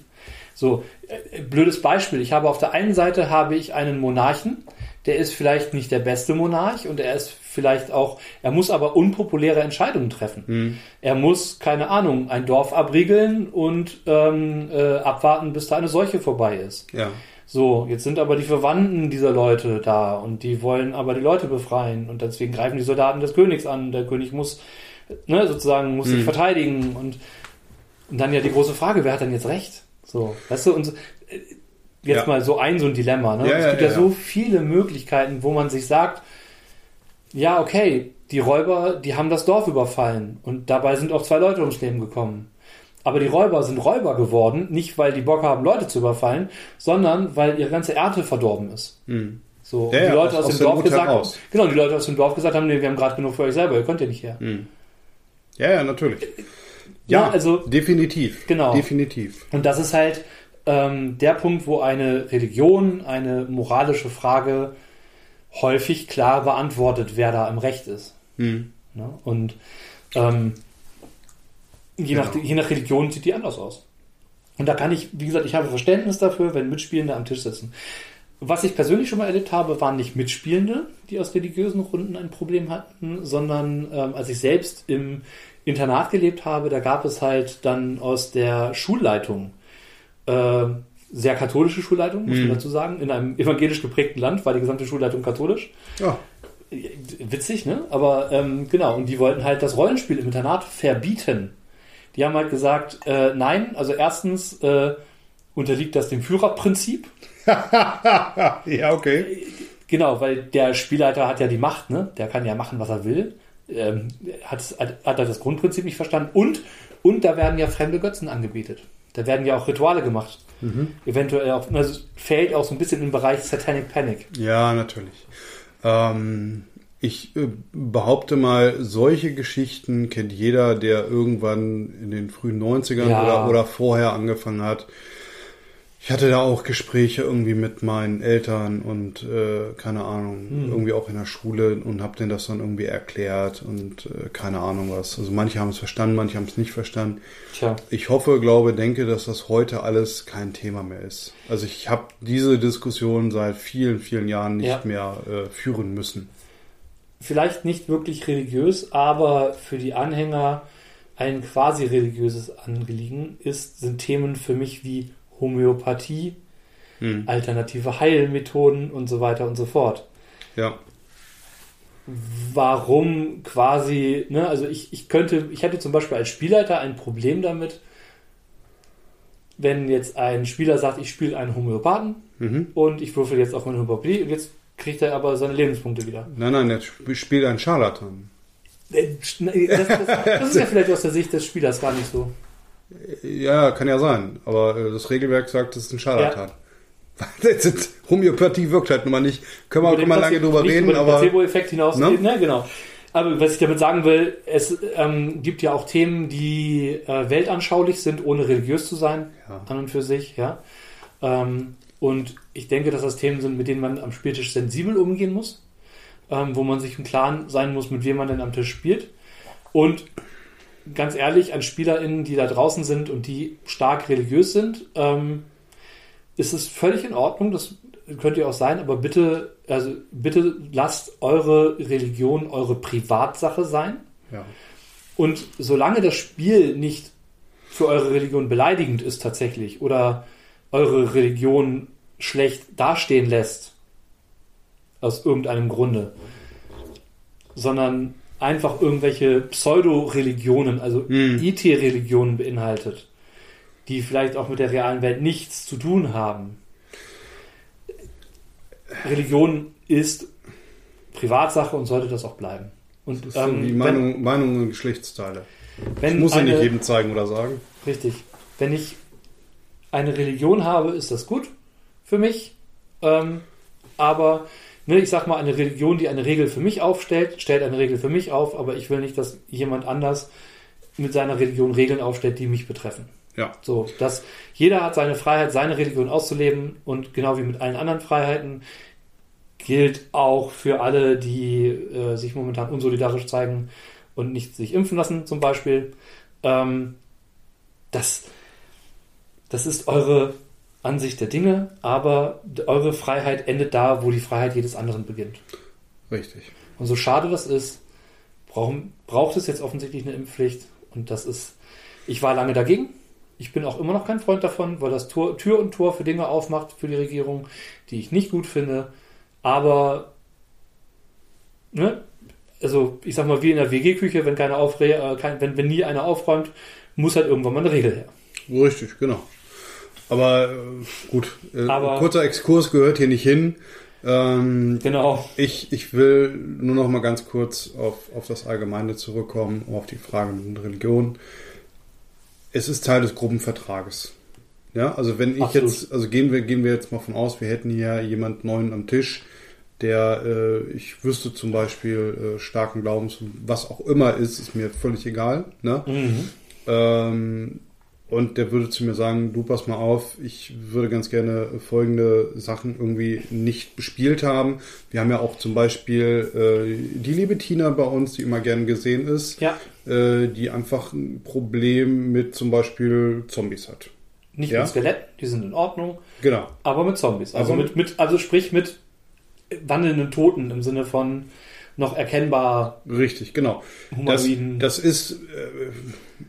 So, äh, blödes Beispiel. Ich habe auf der einen Seite habe ich einen Monarchen, der ist vielleicht nicht der beste Monarch und er ist vielleicht auch, er muss aber unpopuläre Entscheidungen treffen. Hm. Er muss, keine Ahnung, ein Dorf abriegeln und ähm, äh, abwarten, bis da eine Seuche vorbei ist. ja. So, jetzt sind aber die Verwandten dieser Leute da und die wollen aber die Leute befreien und deswegen greifen die Soldaten des Königs an. Der König muss, ne, sozusagen, muss sich Mhm. verteidigen und, und dann ja die große Frage, wer hat denn jetzt recht? So, weißt du, und so, äh, jetzt Ja. mal so ein, so ein Dilemma, ne? Ja, es gibt ja, ja, so viele Möglichkeiten, wo man sich sagt, ja, okay, die Räuber, die haben das Dorf überfallen und dabei sind auch zwei Leute ums Leben gekommen. Aber die Räuber sind Räuber geworden, nicht weil die Bock haben, Leute zu überfallen, sondern weil ihre ganze Ernte verdorben ist. Hm. So, Ja, die ja, Leute aus- aus, dem Dorf Not gesagt haben, heraus. genau, die Leute aus dem Dorf gesagt haben, nee, wir haben gerade genug für euch selber, ihr könnt ja nicht her. Hm. Ja, ja, natürlich. Ja, also- definitiv. Genau. Definitiv. Und das ist halt ähm, der Punkt, wo eine Religion, eine moralische Frage häufig klar beantwortet, wer da im Recht ist. Hm. Ne? Und ähm, je, nach, Genau. je nach Religion sieht die anders aus. Und da kann ich, wie gesagt, ich habe Verständnis dafür, wenn Mitspielende am Tisch sitzen. Was ich persönlich schon mal erlebt habe, waren nicht Mitspielende, die aus religiösen Runden ein Problem hatten, sondern ähm, als ich selbst im Internat gelebt habe, da gab es halt dann aus der Schulleitung, äh, sehr katholische Schulleitung, muss man Mhm. dazu sagen. In einem evangelisch geprägten Land war die gesamte Schulleitung katholisch. Ja. Witzig, ne? Aber ähm, genau, und die wollten halt das Rollenspiel im Internat verbieten. Die haben halt gesagt, äh, nein, also erstens äh, unterliegt das dem Führerprinzip. ja, okay. Genau, weil der Spielleiter hat ja die Macht, ne? Der kann ja machen, was er will. Ähm, hat, hat, hat er das Grundprinzip nicht verstanden. Und, und da werden ja fremde Götzen angebetet. Da werden ja auch Rituale gemacht. Eventuell auch, also fällt auch so ein bisschen den Bereich Satanic Panic. Ja, natürlich. Ähm, ich äh, behaupte mal, solche Geschichten kennt jeder, der irgendwann in den frühen 90ern Ja. oder, oder vorher angefangen hat. Ich hatte da auch Gespräche irgendwie mit meinen Eltern und äh, keine Ahnung, irgendwie auch in der Schule und habe denen das dann irgendwie erklärt und äh, keine Ahnung was. Also manche haben es verstanden, manche haben es nicht verstanden. Tja. Ich hoffe, glaube, denke, dass das heute alles kein Thema mehr ist. Also ich habe diese Diskussion seit vielen, vielen Jahren nicht Ja. mehr äh, führen müssen. Vielleicht nicht wirklich religiös, aber für die Anhänger ein quasi religiöses Anliegen ist, sind Themen für mich wie Homöopathie, Hm. alternative Heilmethoden und so weiter und so fort. Ja. Warum quasi, ne, also ich, ich könnte, ich hätte zum Beispiel als Spielleiter ein Problem damit, wenn jetzt ein Spieler sagt, ich spiele einen Homöopathen Mhm. und ich würfel jetzt auf meine Homöopathie und jetzt kriegt er aber seine Lebenspunkte wieder. Nein, nein, er sp- spielt ein Scharlatan. Äh, Das, das, das ist ja vielleicht aus der Sicht des Spielers gar nicht so. Ja, kann ja sein. Aber äh, das Regelwerk sagt, es ist ein Scharlatan. Das ist- Homöopathie wirkt halt nun mal nicht. Können wir auch immer lange drüber reden, über den aber Placebo-Effekt hinaus. Ne? Ne? genau. Aber was ich damit sagen will, es ähm, gibt ja auch Themen, die äh, weltanschaulich sind, ohne religiös zu sein, Ja. an und für sich, ja. Ähm, und ich denke, dass das Themen sind, mit denen man am Spieltisch sensibel umgehen muss, ähm, wo man sich im Klaren sein muss, mit wem man denn am Tisch spielt. Und ganz ehrlich, an SpielerInnen, die da draußen sind und die stark religiös sind, ähm, ist es völlig in Ordnung, dass könnt ihr auch sein, aber bitte, also bitte lasst eure Religion eure Privatsache sein. Ja. Und solange das Spiel nicht für eure Religion beleidigend ist tatsächlich oder eure Religion schlecht dastehen lässt, aus irgendeinem Grunde, sondern einfach irgendwelche Pseudo-Religionen, also Hm. IT-Religionen beinhaltet, die vielleicht auch mit der realen Welt nichts zu tun haben. Religion ist Privatsache und sollte das auch bleiben. Und Das so ähm, wenn- Meinung, Meinungen und Geschlechtsteile. wenn Ich muss ja nicht jedem zeigen oder sagen. Richtig. Wenn ich eine Religion habe, ist das gut für mich. Ähm, aber ne, ich sag mal, eine Religion, die eine Regel für mich aufstellt, stellt eine Regel für mich auf, aber ich will nicht, dass jemand anders mit seiner Religion Regeln aufstellt, die mich betreffen. Ja. So, dass jeder hat seine Freiheit, seine Religion auszuleben und genau wie mit allen anderen Freiheiten gilt auch für alle, die äh, sich momentan unsolidarisch zeigen und nicht sich impfen lassen, zum Beispiel. Ähm, das, das ist eure Ansicht der Dinge, aber eure Freiheit endet da, wo die Freiheit jedes anderen beginnt. Richtig. Und so schade das ist, brauchen, braucht es jetzt offensichtlich eine Impfpflicht. Und das ist, ich war lange dagegen. Ich bin auch immer noch kein Freund davon, weil das Tor, Tür und Tor für Dinge aufmacht für die Regierung, die ich nicht gut finde. Aber, ne, also ich sag mal, wie in der WG-Küche, wenn aufre äh, kein, wenn, wenn nie einer aufräumt, muss halt irgendwann mal eine Regel her. Richtig, genau. Aber äh, gut, äh, Aber- kurzer Exkurs gehört hier nicht hin. Ähm, Genau. ich, ich will nur noch mal ganz kurz auf, auf das Allgemeine zurückkommen, auf die Frage mit Religion. Es ist Teil des Gruppenvertrages. Ja, also wenn ich Absolut. jetzt, also gehen wir, gehen wir jetzt mal von aus, wir hätten hier jemand neuen am Tisch, der, äh, ich wüsste zum Beispiel, äh, starken Glaubens, was auch immer ist, ist mir völlig egal. Ne? Mhm. Ähm, und der würde zu mir sagen, du pass mal auf, ich würde ganz gerne folgende Sachen irgendwie nicht bespielt haben. Wir haben ja auch zum Beispiel äh, die liebe Tina bei uns, die immer gern gesehen ist, Ja, äh, die einfach ein Problem mit zum Beispiel Zombies hat. nicht Ja. mit Skeletten, die sind in Ordnung. Genau. Aber mit Zombies. Also Aber mit, mit, also sprich mit wandelnden Toten im Sinne von noch erkennbar Richtig, genau. Das, humanoiden. das ist, äh,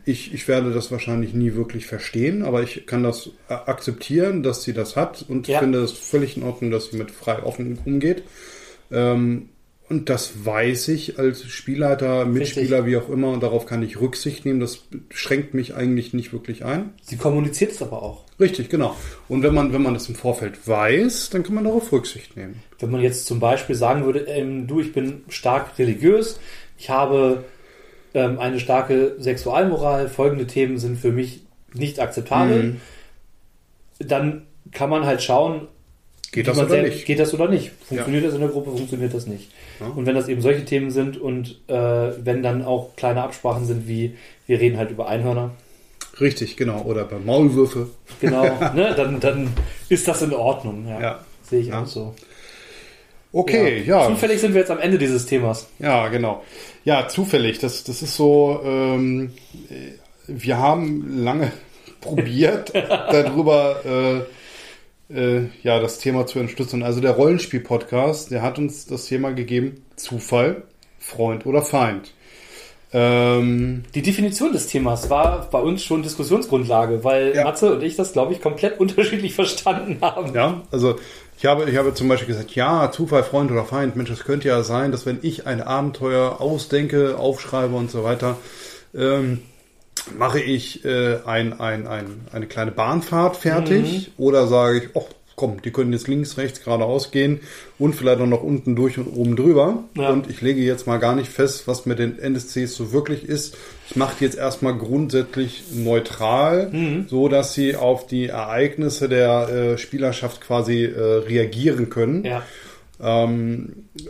ich, ich werde das wahrscheinlich nie wirklich verstehen, aber ich kann das äh, akzeptieren, dass sie das hat und Ja. finde es völlig in Ordnung, dass sie mit frei offen umgeht. Ähm, und das weiß ich als Spielleiter, Mitspieler, wie auch immer, und darauf kann ich Rücksicht nehmen. Das schränkt mich eigentlich nicht wirklich ein. Sie kommuniziert es aber auch. Richtig, genau. Und wenn man, wenn man das im Vorfeld weiß, dann kann man darauf Rücksicht nehmen. Wenn man jetzt zum Beispiel sagen würde, ähm, du, ich bin stark religiös, ich habe ähm, eine starke Sexualmoral, folgende Themen sind für mich nicht akzeptabel, Mhm. dann kann man halt schauen, Geht das oder selbst- nicht? Geht das oder nicht? Funktioniert das in der Gruppe, funktioniert das nicht? Ja. Und wenn das eben solche Themen sind und äh, wenn dann auch kleine Absprachen sind, wie wir reden halt über Einhörner, Richtig, genau. Oder bei Maulwürfe. genau, ne, dann, dann ist das in Ordnung. Ja, Ja. Sehe ich Ja. auch so. Okay, ja. Zufällig sind wir jetzt am Ende dieses Themas. Ja, genau. Ja, zufällig. Das, das ist so, ähm, äh, wir haben lange probiert, darüber äh, äh, ja, das Thema zu entschlüsseln. Also der Rollenspiel-Podcast, der hat uns das Thema gegeben, Zufall, Freund oder Feind. Ähm, Die Definition des Themas war bei uns schon Diskussionsgrundlage, weil Ja. Matze und ich das, glaube ich, komplett unterschiedlich verstanden haben. ja, also ich habe, ich habe zum Beispiel gesagt, ja, Zufall, Freund oder Feind. Mensch, es könnte ja sein, dass wenn ich ein Abenteuer ausdenke, aufschreibe und so weiter, ähm, mache ich äh, ein, ein, ein, eine kleine Bahnfahrt fertig oder sage ich, ach komm, die können jetzt links, rechts, geradeaus gehen und vielleicht auch noch unten durch und oben drüber. Ja. Und ich lege jetzt mal gar nicht fest, was mit den NSCs so wirklich ist. Ich mache die jetzt erstmal grundsätzlich neutral, so dass sie auf die Ereignisse der äh, Spielerschaft quasi äh, reagieren können. Ja. Ähm, äh,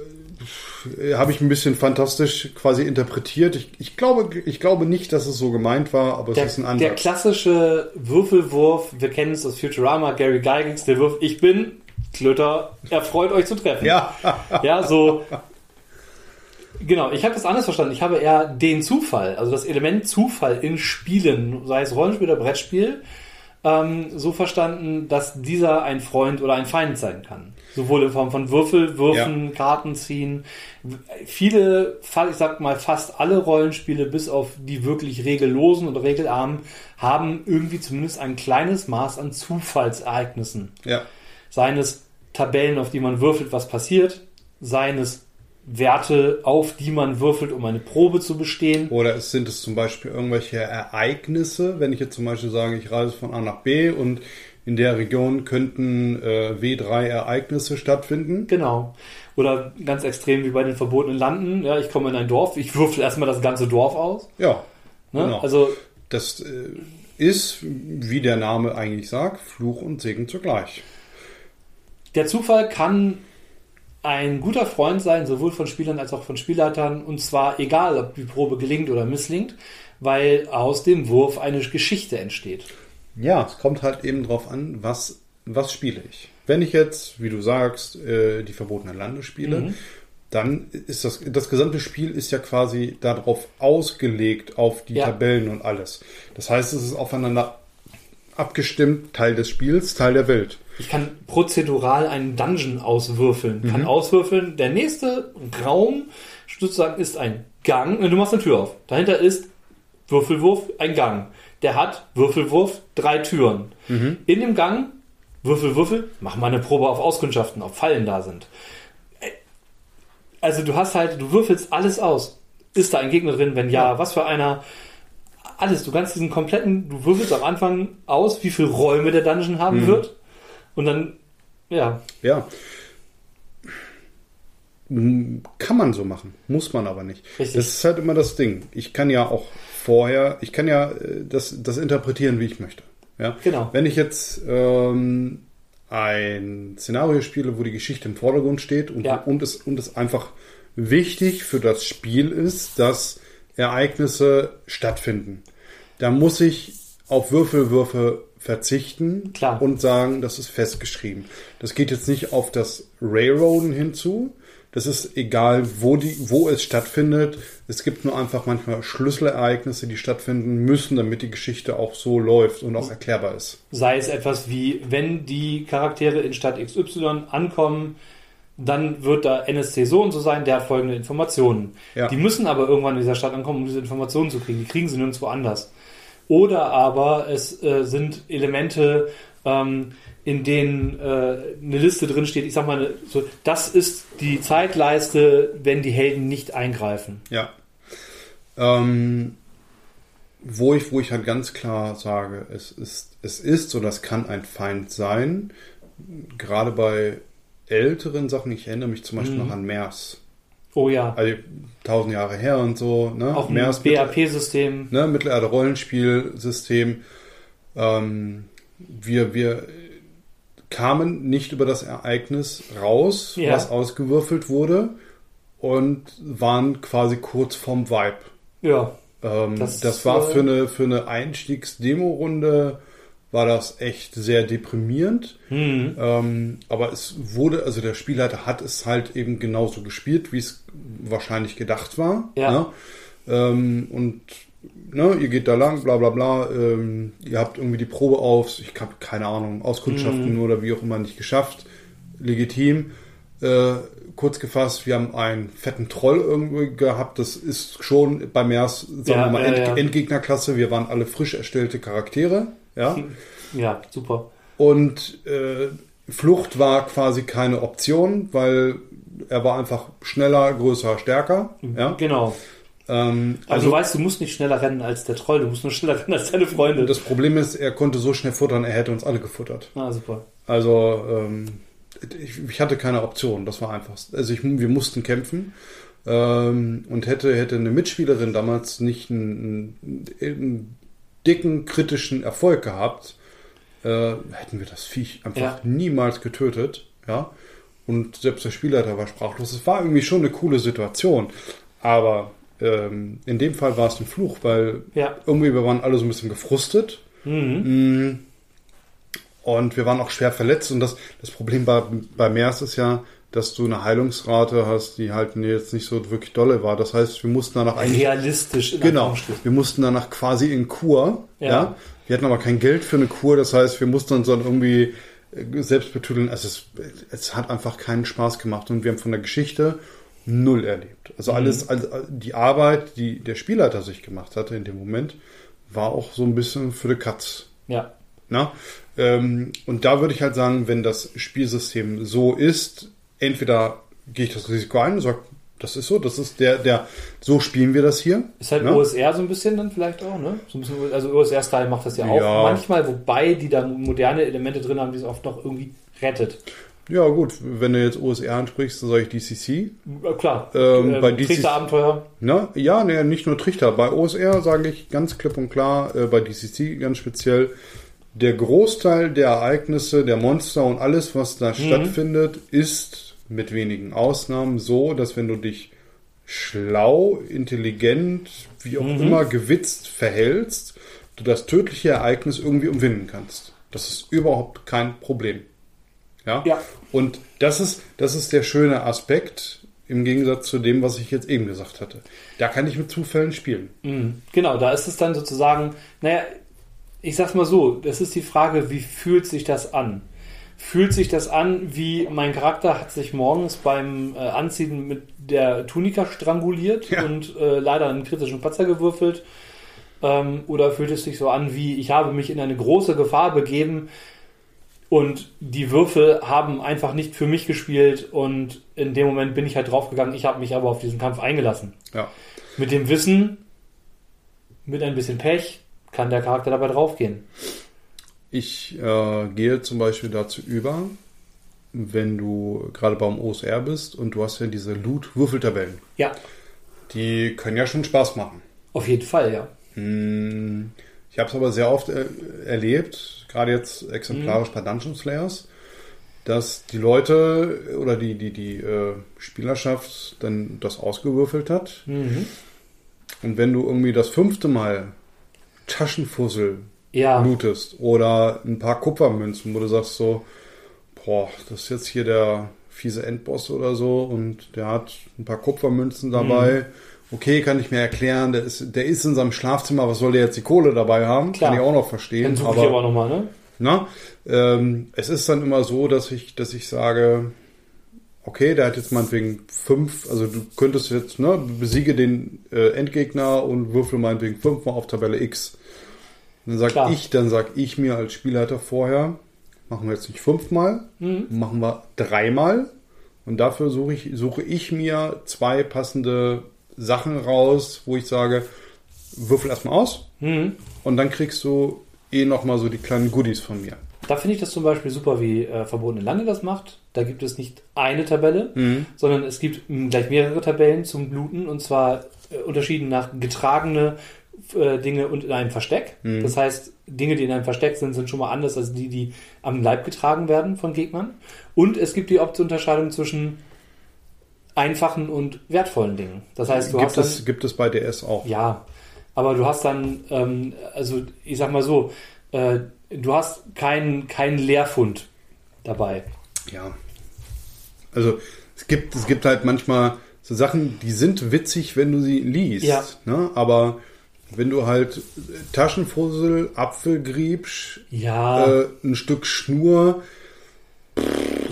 habe ich ein bisschen fantastisch quasi interpretiert. Ich, ich, glaube, ich glaube nicht, dass es so gemeint war, aber es Der, ist ein der Ansatz. klassische Würfelwurf, wir kennen es aus Futurama, Gary Gygax, der Wurf, ich bin, Klötter, erfreut euch zu treffen. ja, Ja, so. Genau, ich habe das anders verstanden. Ich habe eher den Zufall, also das Element Zufall in Spielen, sei es Rollenspiel oder Brettspiel, ähm, so verstanden, dass dieser ein Freund oder ein Feind sein kann. Sowohl in Form von Würfel, Würfen, ja. Karten ziehen. Viele, ich sag mal fast alle Rollenspiele, bis auf die wirklich regellosen und regelarmen, haben irgendwie zumindest ein kleines Maß an Zufallsereignissen. Ja. Seien es Tabellen, auf die man würfelt, was passiert, seien es Werte, auf die man würfelt, um eine Probe zu bestehen. Oder sind es zum Beispiel irgendwelche Ereignisse, wenn ich jetzt zum Beispiel sage, ich reise von A nach B und in der Region könnten äh, W3 Ereignisse stattfinden. Genau. Oder ganz extrem wie bei den verbotenen Landen. Ja, ich komme in ein Dorf, ich würfel erstmal das ganze Dorf aus. Ja. Ne? Genau. Also das äh, ist, wie der Name eigentlich sagt, Fluch und Segen zugleich. Der Zufall kann ein guter Freund sein, sowohl von Spielern als auch von Spielleitern, und zwar egal, ob die Probe gelingt oder misslingt, weil aus dem Wurf eine Geschichte entsteht. Ja, es kommt halt eben drauf an, was, was spiele ich. Wenn ich jetzt, wie du sagst, äh, die verbotenen Lande spiele, mhm. dann ist das, das gesamte Spiel ist ja quasi darauf ausgelegt, auf die ja. Tabellen und alles. Das heißt, es ist aufeinander abgestimmt, Teil des Spiels, Teil der Welt. Ich kann prozedural einen Dungeon auswürfeln. Mhm. Kann auswürfeln, der nächste Raum sozusagen ist ein Gang. Du machst eine Tür auf. Dahinter ist Würfelwurf, ein Gang der hat Würfelwurf, drei Türen. Mhm. In dem Gang, Würfel, Würfel, mach mal eine Probe auf Auskundschaften, ob Fallen da sind. Also du hast halt, du würfelst alles aus. Ist da ein Gegner drin? Wenn ja, was für einer? Alles, du kannst diesen kompletten, du würfelst am Anfang aus, wie viele Räume der Dungeon haben mhm. wird. Und dann, ja. Ja. Kann man so machen, muss man aber nicht. Richtig. Das ist halt immer das Ding. Ich kann ja auch vorher, ich kann ja äh, das, das interpretieren, wie ich möchte. Ja? Genau. Wenn ich jetzt ähm, ein Szenario spiele, wo die Geschichte im Vordergrund steht und, ja. und, es, und es einfach wichtig für das Spiel ist, dass Ereignisse stattfinden, dann muss ich auf Würfelwürfe verzichten Klar. und sagen, das ist festgeschrieben. Das geht jetzt nicht auf das Railroaden hinzu, das ist egal, wo, die, wo es stattfindet. Es gibt nur einfach manchmal Schlüsselereignisse, die stattfinden müssen, damit die Geschichte auch so läuft und auch erklärbar ist. Sei es etwas wie, wenn die Charaktere in Stadt XY ankommen, dann wird da NSC so und so sein, der hat folgende Informationen. Ja. Die müssen aber irgendwann in dieser Stadt ankommen, um diese Informationen zu kriegen. Die kriegen sie nirgendwo anders. Oder aber es äh, sind Elemente, ähm, in denen äh, eine Liste drin steht, ich sag mal, so, das ist die Zeitleiste, wenn die Helden nicht eingreifen. Ja. Ähm, wo ich, wo ich halt ganz klar sage, es ist, es ist oder es kann ein Feind sein. Gerade bei älteren Sachen, ich erinnere mich zum Beispiel mhm. noch an MERS. Oh ja. Also tausend Jahre her und so. Ne? Auch ein BAP-System. Ne, Mittelerde-Rollenspielsystem. Ähm, wir, wir kamen nicht über das Ereignis raus, ja. was ausgewürfelt wurde und waren quasi kurz vorm Vibe. Ja. Ähm, das, das, war für eine, für eine Einstiegs-Demo-Runde war das echt sehr deprimierend. Mhm. Ähm, aber es wurde, also der Spielleiter hat es halt eben genauso gespielt, wie es wahrscheinlich gedacht war. Ja. Ne? Ähm, und ne, ihr geht da lang, bla bla bla, ähm, ihr habt irgendwie die Probe auf, ich habe keine Ahnung, Auskundschaften mhm. oder wie auch immer nicht geschafft, legitim. Äh, kurz gefasst, wir haben einen fetten Troll irgendwie gehabt, das ist schon bei MERS, sagen ja, wir mal, End ja. Endgegnerklasse, wir waren alle frisch erstellte Charaktere, ja. Ja, super. Und äh, Flucht war quasi keine Option, weil er war einfach schneller, größer, stärker. Ja? Genau. Ähm, also, also du weißt, du musst nicht schneller rennen als der Troll, du musst nur schneller rennen als deine Freunde. Das Problem ist, er konnte so schnell futtern, er hätte uns alle gefuttert. Ah, super. Also ähm, ich, ich, hatte keine Option, das war einfach. Also ich, wir mussten kämpfen. Ähm, und hätte, hätte eine Mitspielerin damals nicht einen, einen dicken kritischen Erfolg gehabt, äh, hätten wir das Viech einfach ja. niemals getötet. Ja. Und selbst der Spielleiter war sprachlos. Es war irgendwie schon eine coole Situation. Aber ähm, in dem Fall war es ein Fluch, weil ja. irgendwie wir waren alle so ein bisschen gefrustet. Mhm. Mm. Und wir waren auch schwer verletzt. Und das, das Problem bei, bei MERS ist ja, dass du eine Heilungsrate hast, die halt jetzt nicht so wirklich dolle war. Das heißt, wir mussten danach eigentlich. Realistisch. in Genau. Wir mussten danach quasi in Kur. Ja. Ja. Wir hatten aber kein Geld für eine Kur. Das heißt, wir mussten uns dann irgendwie äh, selbst betüdeln. Also es, es hat einfach keinen Spaß gemacht. Und wir haben von der Geschichte null erlebt. Also alles, also die Arbeit, die der Spielleiter sich gemacht hatte in dem Moment, war auch so ein bisschen für die Katz. Ja. Na? Ähm, und da würde ich halt sagen, wenn das Spielsystem so ist, entweder gehe ich das Risiko ein und sage, das ist so, das ist der, der, so spielen wir das hier. Ist halt Ne? OSR so ein bisschen dann vielleicht auch, ne? So bisschen, also OSR-Style macht das ja auch Ja. manchmal, wobei die da moderne Elemente drin haben, die es oft noch irgendwie rettet. Ja, gut, wenn du jetzt OSR ansprichst, dann sage ich DCC. Klar, Ähm, bei DC Trichterabenteuer. Ne? Ja, ne, nicht nur Trichter. Bei OSR sage ich ganz klipp und klar, äh, bei DCC ganz speziell, der Großteil der Ereignisse, der Monster und alles, was da stattfindet, ist mit wenigen Ausnahmen so, dass wenn du dich schlau, intelligent, wie auch immer gewitzt verhältst, du das tödliche Ereignis irgendwie umwinden kannst. Das ist überhaupt kein Problem. Ja? Ja. Und das ist, das ist der schöne Aspekt im Gegensatz zu dem, was ich jetzt eben gesagt hatte. Da kann ich mit Zufällen spielen. Mhm. Genau, da ist es dann sozusagen, naja, ich sag's mal so, das ist die Frage, wie fühlt sich das an? Fühlt sich das an, wie mein Charakter hat sich morgens beim äh, Anziehen mit der Tunika stranguliert Ja. und äh, leider einen kritischen Patzer gewürfelt? Ähm, oder fühlt es sich so an, wie ich habe mich in eine große Gefahr begeben und die Würfel haben einfach nicht für mich gespielt und in dem Moment bin ich halt draufgegangen, ich habe mich aber auf diesen Kampf eingelassen. Ja. Mit dem Wissen, mit ein bisschen Pech, kann der Charakter dabei draufgehen. Ich äh, gehe zum Beispiel dazu über, wenn du gerade beim OSR bist und du hast ja diese Loot-Würfeltabellen. Ja, Die können ja schon Spaß machen. auf jeden Fall, ja. Hm, Ich habe es aber sehr oft äh, erlebt, gerade jetzt exemplarisch bei Dungeon Slayers, dass die Leute oder die, die, die äh, Spielerschaft dann das ausgewürfelt hat. Mhm. Und wenn du irgendwie das fünfte Mal Taschenfussel Ja, lootest oder ein paar Kupfermünzen, wo du sagst so, boah, das ist jetzt hier der fiese Endboss oder so und der hat ein paar Kupfermünzen dabei. Okay, kann ich mir erklären, der ist, der ist in seinem Schlafzimmer, was soll der jetzt die Kohle dabei haben? Klar. Kann ich auch noch verstehen. dann suche ich aber nochmal, ne? Na, ähm, es ist dann immer so, dass ich, dass ich sage, okay, der hat jetzt meinetwegen fünf, also du könntest jetzt, ne, besiege den äh, Endgegner und würfel meinetwegen fünfmal auf Tabelle X. Und dann sag Klar. ich, dann sag ich mir als Spielleiter vorher, machen wir jetzt nicht fünfmal, Mhm. machen wir dreimal. Und dafür suche ich, suche ich mir zwei passende Sachen raus, wo ich sage, würfel erstmal aus Mhm. und dann kriegst du eh nochmal so die kleinen Goodies von mir. Da finde ich das zum Beispiel super, wie äh, Verbotene Lande das macht. Da gibt es nicht eine Tabelle, Mhm. sondern es gibt mh, gleich mehrere Tabellen zum Bluten und zwar äh, unterschieden nach getragene äh, Dinge und in einem Versteck. Das heißt, Dinge, die in einem Versteck sind, sind schon mal anders als die, die am Leib getragen werden von Gegnern. Und es gibt die Opt- Unterscheidung zwischen einfachen und wertvollen Dingen. Das heißt, du Gibt hast dann, es, gibt es bei DS auch. ja, aber du hast dann, ähm, also ich sag mal so, äh, du hast keinen keinen Leerfund dabei. Ja. Also es gibt, es gibt halt manchmal so Sachen, die sind witzig, wenn du sie liest. Ja. Ne? Aber wenn du halt Taschenfussel, Apfelgriebsch, Ja, äh, ein Stück Schnur,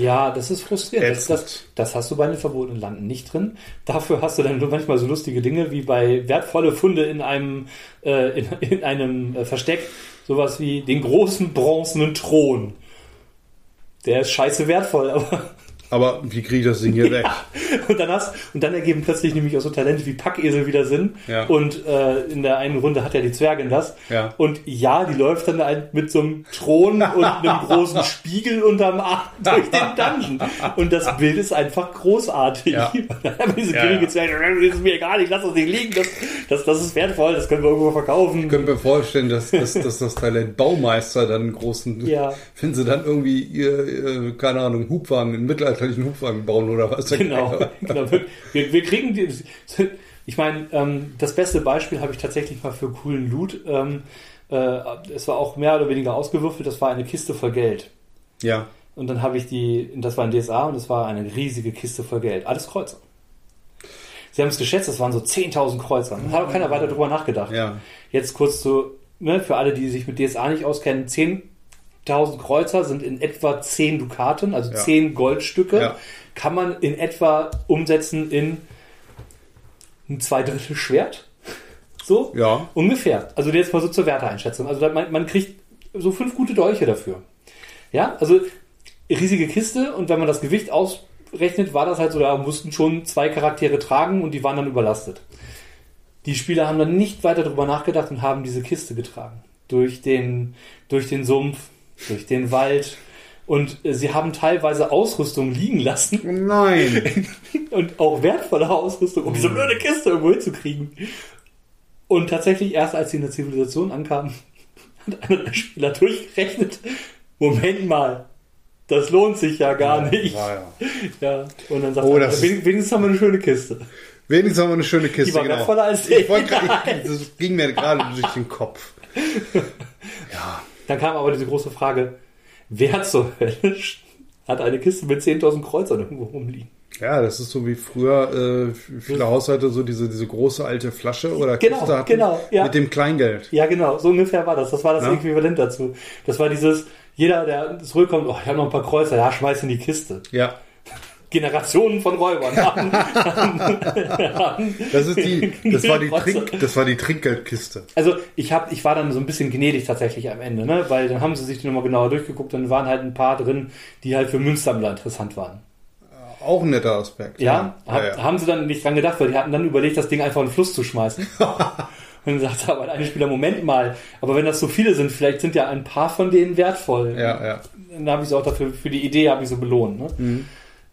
ja, das ist frustrierend. Das, das, das hast du bei den verbotenen Landen nicht drin. Dafür hast du dann nur manchmal so lustige Dinge wie bei wertvolle Funde in einem, äh, in, in einem äh, Versteck. Sowas wie den großen bronzenen Thron. Der ist scheiße wertvoll, aber aber wie kriege ich das Ding hier weg? Und dann hast, und dann ergeben plötzlich nämlich auch so Talente wie Packesel wieder Sinn. Ja. Und äh, in der einen Runde hat ja die Zwergin das. Ja. Und ja, die läuft dann halt mit so einem Thron und einem großen Spiegel unterm Arm durch den Dungeon. Und das Bild ist einfach großartig. Ja. Und dann haben wir diese Ja, ja. Zwerge, das ist mir egal, ich lasse das nicht liegen, das, das, das ist wertvoll, das können wir irgendwo verkaufen. Ich könnte mir vorstellen, dass, dass, dass das Talent Baumeister dann einen großen, Ja. wenn sie dann irgendwie ihr, äh, keine Ahnung, Hubwagen, einen mittelalterlichen Hubwagen bauen oder was. Genau, genau. Wir, wir kriegen die. Ich meine, ähm, das beste Beispiel habe ich tatsächlich mal für coolen Loot. Ähm, äh, es war auch mehr oder weniger ausgewürfelt. Das war eine Kiste voll Geld. Ja, Und dann habe ich die, das war ein DSA und das war eine riesige Kiste voll Geld. Alles Kreuzer. Sie haben es geschätzt, das waren so 10.000 Kreuzer. Da hat auch keiner weiter drüber nachgedacht. Ja. Jetzt kurz zu, ne, für alle, die sich mit DSA nicht auskennen, 10.000 Kreuzer sind in etwa 10 Dukaten, also Ja. 10 Goldstücke. Ja. Kann man in etwa umsetzen in ein Zweidrittel Schwert. So? Ja. Ungefähr. Also jetzt mal so zur Werteeinschätzung. Also man, man kriegt so fünf gute Dolche dafür. Ja, also riesige Kiste und wenn man das Gewicht ausrechnet, war das halt so, da mussten schon zwei Charaktere tragen und die waren dann überlastet. Die Spieler haben dann nicht weiter darüber nachgedacht und haben diese Kiste getragen. Durch den, durch den Sumpf, durch den Wald. Und äh, sie haben teilweise Ausrüstung liegen lassen nein. und auch wertvolle Ausrüstung, um diese blöde Kiste irgendwo hinzukriegen. Und tatsächlich erst als sie in der Zivilisation ankamen, hat einer der Spieler durchgerechnet, Moment mal, das lohnt sich ja gar nicht. War ja. Ja, und dann sagt Oh, er, das ist- "Wen- wenigstens haben wir eine schöne Kiste. Wenigstens haben wir eine schöne Kiste. Die war genau. wertvoller als ich grad- ich, Das ging mir gerade durch den Kopf. Ja. Dann kam aber diese große Frage, wer zur Hölle hat eine Kiste mit 10.000 Kreuzern irgendwo rumliegen? Ja, das ist so wie früher äh, viele Haushalte so diese, diese große alte Flasche oder Genau, Kiste hatten genau, ja. mit dem Kleingeld. Ja, genau, so ungefähr war das. Das war das Ja. Äquivalent dazu. Das war dieses, jeder, der zurückkommt, oh, ich habe noch ein paar Kreuzer, ja, schmeiß in die Kiste. Ja. Generationen von Räubern haben, haben Das ist die, das war die. Trink, das war die Trinkgeldkiste. Also ich hab, ich war dann so ein bisschen gnädig tatsächlich am Ende, ne? weil dann haben sie sich die nochmal genauer durchgeguckt und waren halt ein paar drin, die halt für Münzsammler interessant waren. Auch ein netter Aspekt. Ja, hab, ja, ja. haben sie dann nicht dran gedacht, weil die hatten dann überlegt, das Ding einfach in den Fluss zu schmeißen. und dann sagte aber ein Spieler, Moment mal, aber wenn das so viele sind, vielleicht sind ja ein paar von denen wertvoll. ja, ja. Dann habe ich sie auch dafür, für die Idee habe ich so belohnt. Ne?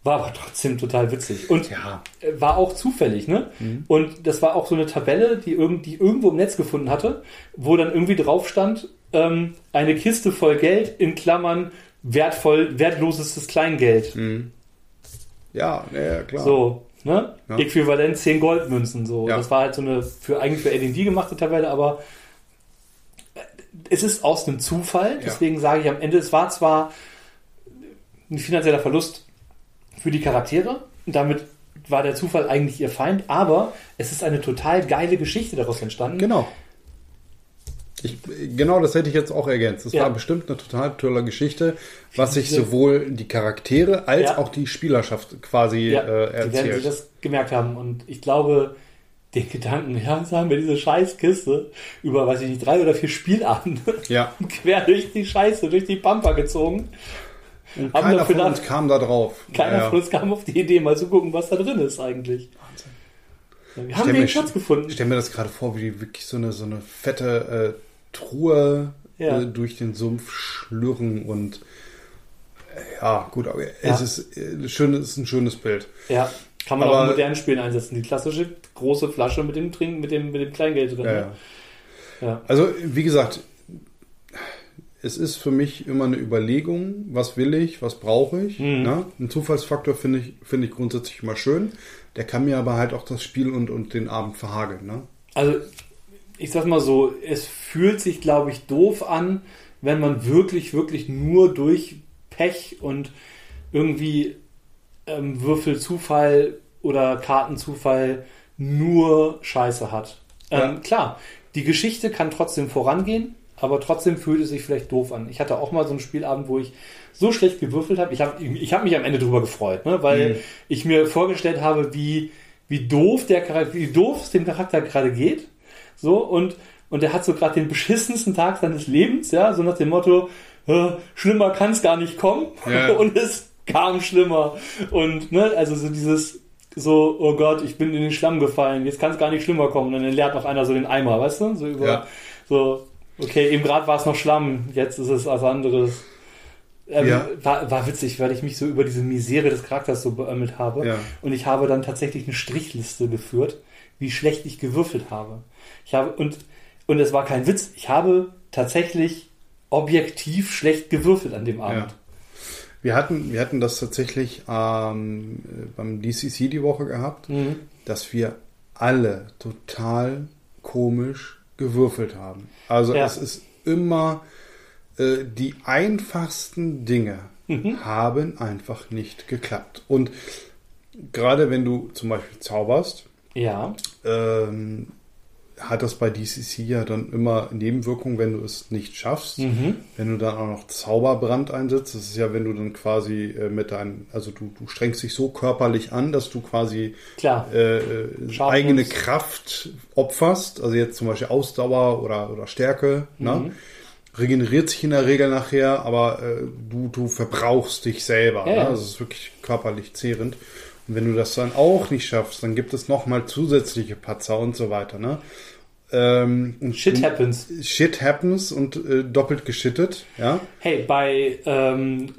War aber trotzdem total witzig. Und Ja. äh, war auch zufällig, ne? Und das war auch so eine Tabelle, die, irgend, die irgendwo im Netz gefunden hatte, wo dann irgendwie drauf stand, ähm, eine Kiste voll Geld in Klammern wertvoll, wertlosestes Kleingeld. Ja, ja, ja, klar. So, ne? Ja. Äquivalent 10 Goldmünzen. So. Ja. Das war halt so eine für eigentlich für AD&D gemachte Tabelle, aber äh, es ist aus einem Zufall. Deswegen sage ich am Ende, es war zwar ein finanzieller Verlust für die Charaktere. Und damit war der Zufall eigentlich ihr Feind, aber es ist eine total geile Geschichte daraus entstanden. Genau. Ich, genau, das hätte ich jetzt auch ergänzt. Das Ja. war bestimmt eine total tolle Geschichte, was sich sowohl die Charaktere als Ja. auch die Spielerschaft quasi Ja, äh, die werden sich erzählt. das gemerkt haben. Und ich glaube, den Gedanken, ja, jetzt haben wir diese Scheißkiste über, weiß ich nicht, drei oder vier Spielabende Ja. quer durch die Scheiße, durch die Pampa gezogen. Und haben keiner von uns kam da drauf. Keiner Ja, von uns kam auf die Idee, mal zu gucken, was da drin ist eigentlich. Ja, wir haben den Schatz gefunden. Ich stelle mir das gerade vor, wie die wirklich so eine, so eine fette äh, Truhe Ja. äh, durch den Sumpf schlürren und äh, ja, gut, aber es ist, äh, schön, es ist ein schönes Bild. Ja, kann man Aber- auch in modernen Spielen einsetzen. Die klassische große Flasche mit dem Trinken, mit dem, mit dem Kleingeld drin. Ne? ja. Also, wie gesagt, es ist für mich immer eine Überlegung, was will ich, was brauche ich. Mhm. Ne? Ein Zufallsfaktor finde ich, finde ich grundsätzlich immer schön. Der kann mir aber halt auch das Spiel und, und den Abend verhageln. Ne? Also, ich sag mal so, es fühlt sich, glaube ich, doof an, wenn man wirklich, wirklich nur durch Pech und irgendwie ähm, Würfelzufall oder Kartenzufall nur Scheiße hat. Ähm, Ja. Klar, die Geschichte kann trotzdem vorangehen, aber trotzdem fühlt es sich vielleicht doof an. Ich hatte auch mal so einen Spielabend, wo ich so schlecht gewürfelt habe. Ich habe ich hab mich am Ende drüber gefreut, ne? weil Mhm. ich mir vorgestellt habe, wie, wie doof der Charakter, wie doof es dem Charakter gerade geht. So, und, und er hat so gerade den beschissensten Tag seines Lebens, ja, so nach dem Motto, äh, schlimmer kann es gar nicht kommen. Ja. Und es kam schlimmer. Und, ne, also so dieses, so, oh Gott, ich bin in den Schlamm gefallen, jetzt kann es gar nicht schlimmer kommen. Und dann leert noch einer so den Eimer, weißt du? So über, Ja. so, okay, eben gerade war es noch Schlamm, jetzt ist es was anderes. Ähm, Ja. war, war witzig, weil ich mich so über diese Misere des Charakters so beömmelt habe. Ja. Und ich habe dann tatsächlich eine Strichliste geführt, wie schlecht ich gewürfelt habe. Ich habe, und, und es war kein Witz, ich habe tatsächlich objektiv schlecht gewürfelt an dem Abend. Ja. Wir hatten, wir hatten das tatsächlich ähm, beim DCC die Woche gehabt, Mhm. dass wir alle total komisch gewürfelt haben. Also Ja. es ist immer äh, die einfachsten Dinge Mhm. haben einfach nicht geklappt. Und gerade wenn du zum Beispiel zauberst, Ja. ähm, hat das bei DCC ja dann immer Nebenwirkungen, wenn du es nicht schaffst. Mhm. Wenn du dann auch noch Zauberbrand einsetzt, das ist ja, wenn du dann quasi äh, mit deinem, also du, du strengst dich so körperlich an, dass du quasi äh, eigene nimmst. Kraft opferst, also jetzt zum Beispiel Ausdauer oder, oder Stärke, Mhm. ne? regeneriert sich in der Regel nachher, aber äh, du, du verbrauchst dich selber. Ja, ne? Also es ist wirklich körperlich zehrend. Und wenn du das dann auch nicht schaffst, dann gibt es nochmal zusätzliche Patzer und so weiter. Ne? Ähm, und Shit happens. Shit happens und äh, doppelt geschittet, ja. Hey, bei, ähm,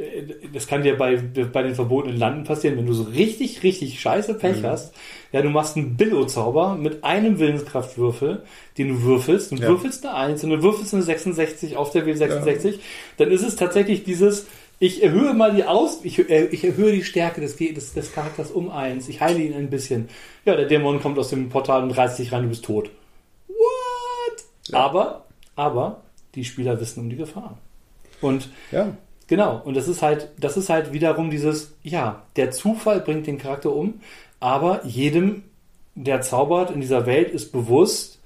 das kann dir bei, bei den verbotenen Landen passieren, wenn du so richtig, richtig scheiße Pech hast. Ja, du machst einen Billo-Zauber mit einem Willenskraftwürfel, den du würfelst. Du Ja. würfelst eine 1 und du würfelst eine 66 auf der W66. Dann ist es tatsächlich dieses, ich erhöhe mal die Aus, ich, äh, ich erhöhe die Stärke des, des, des Charakters um eins. Ich heile ihn ein bisschen. Ja, der Dämon kommt aus dem Portal und reißt dich rein, du bist tot. What? Aber, aber, die Spieler wissen um die Gefahr. Und Ja, Genau, und das ist halt, das ist halt wiederum dieses, ja, der Zufall bringt den Charakter um, aber jedem, der zaubert in dieser Welt, ist bewusst,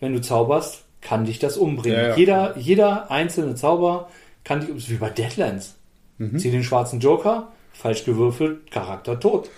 wenn du zauberst, kann dich das umbringen. Ja, ja. Jeder, jeder einzelne Zauber kann dich, wie bei Deadlands. Mhm. Zieh den schwarzen Joker, falsch gewürfelt, Charakter tot.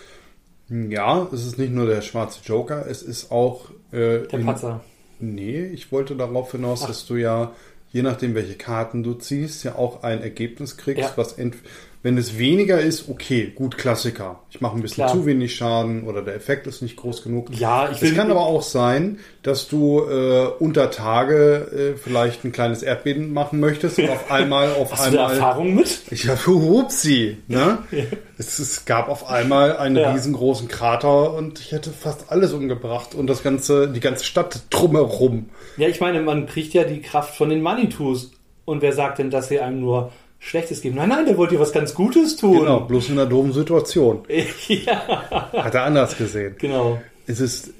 ja, es ist nicht nur der schwarze Joker, es ist auch äh, Der in- Patzer. Nee, ich wollte darauf hinaus, Ach. dass du ja, je nachdem, welche Karten du ziehst, ja auch ein Ergebnis kriegst, Ja. was ent wenn es weniger ist, okay, gut, Klassiker. Ich mache ein bisschen Klar. zu wenig Schaden oder der Effekt ist nicht groß genug. Ja, ich Es will, kann aber auch sein, dass du äh, unter Tage äh, vielleicht ein kleines Erdbeben machen möchtest und auf einmal auf hast du einmal Erfahrung mit? ich habe Hupsi, ne? es, es gab auf einmal einen Ja. riesengroßen Krater und ich hätte fast alles umgebracht und das ganze, die ganze Stadt drumherum. Ja, ich meine, man kriegt ja die Kraft von den Manitus. Und wer sagt denn, dass sie einem nur Schlechtes geben? Nein, nein, der wollte dir was ganz Gutes tun. Genau, bloß in einer doofen Situation. ja, Hat er anders gesehen. genau. Es ist,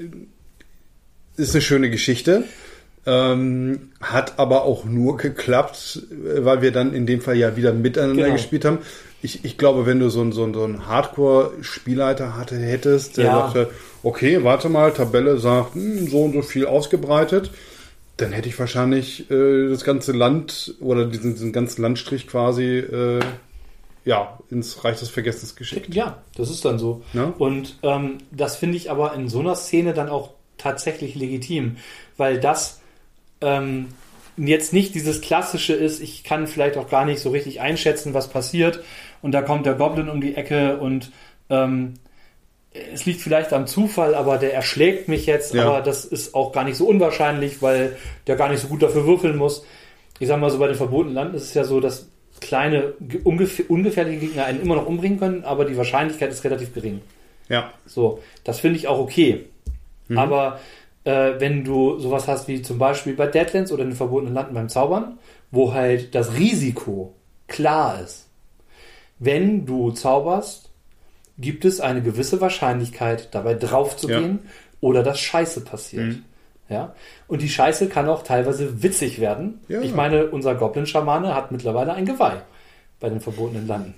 ist eine schöne Geschichte. Ähm, hat aber auch nur geklappt, weil wir dann in dem Fall ja wieder miteinander Genau. gespielt haben. Ich, ich glaube, wenn du so, einen- so, einen- so einen Hardcore-Spielleiter hatte, hättest, der Ja. sagte, okay, warte mal, Tabelle sagt, hm, so und so viel ausgebreitet, dann hätte ich wahrscheinlich äh, das ganze Land oder diesen, diesen ganzen Landstrich quasi äh, ja, ins Reich des Vergessens geschickt. Ja, das ist dann so. Ne? Und ähm, das finde ich aber in so einer Szene dann auch tatsächlich legitim, weil das ähm, jetzt nicht dieses klassische ist, ich kann vielleicht auch gar nicht so richtig einschätzen, was passiert und da kommt der Goblin um die Ecke und ähm, es liegt vielleicht am Zufall, aber der erschlägt mich jetzt, Ja. aber das ist auch gar nicht so unwahrscheinlich, weil der gar nicht so gut dafür würfeln muss. Ich sag mal so, bei den verbotenen Landen ist es ja so, dass kleine, ge- ungefähr, ungefährliche Gegner einen immer noch umbringen können, aber die Wahrscheinlichkeit ist relativ gering. Ja, So, das finde ich auch okay. Aber äh, wenn du sowas hast wie zum Beispiel bei Deadlands oder in den verbotenen Landen beim Zaubern, wo halt das Risiko klar ist, wenn du zauberst, gibt es eine gewisse Wahrscheinlichkeit, dabei drauf zu Ja. gehen oder dass Scheiße passiert. Ja? Und die Scheiße kann auch teilweise witzig werden. Ja. Ich meine, unser Goblin-Schamane hat mittlerweile ein Geweih bei den verbotenen Landen.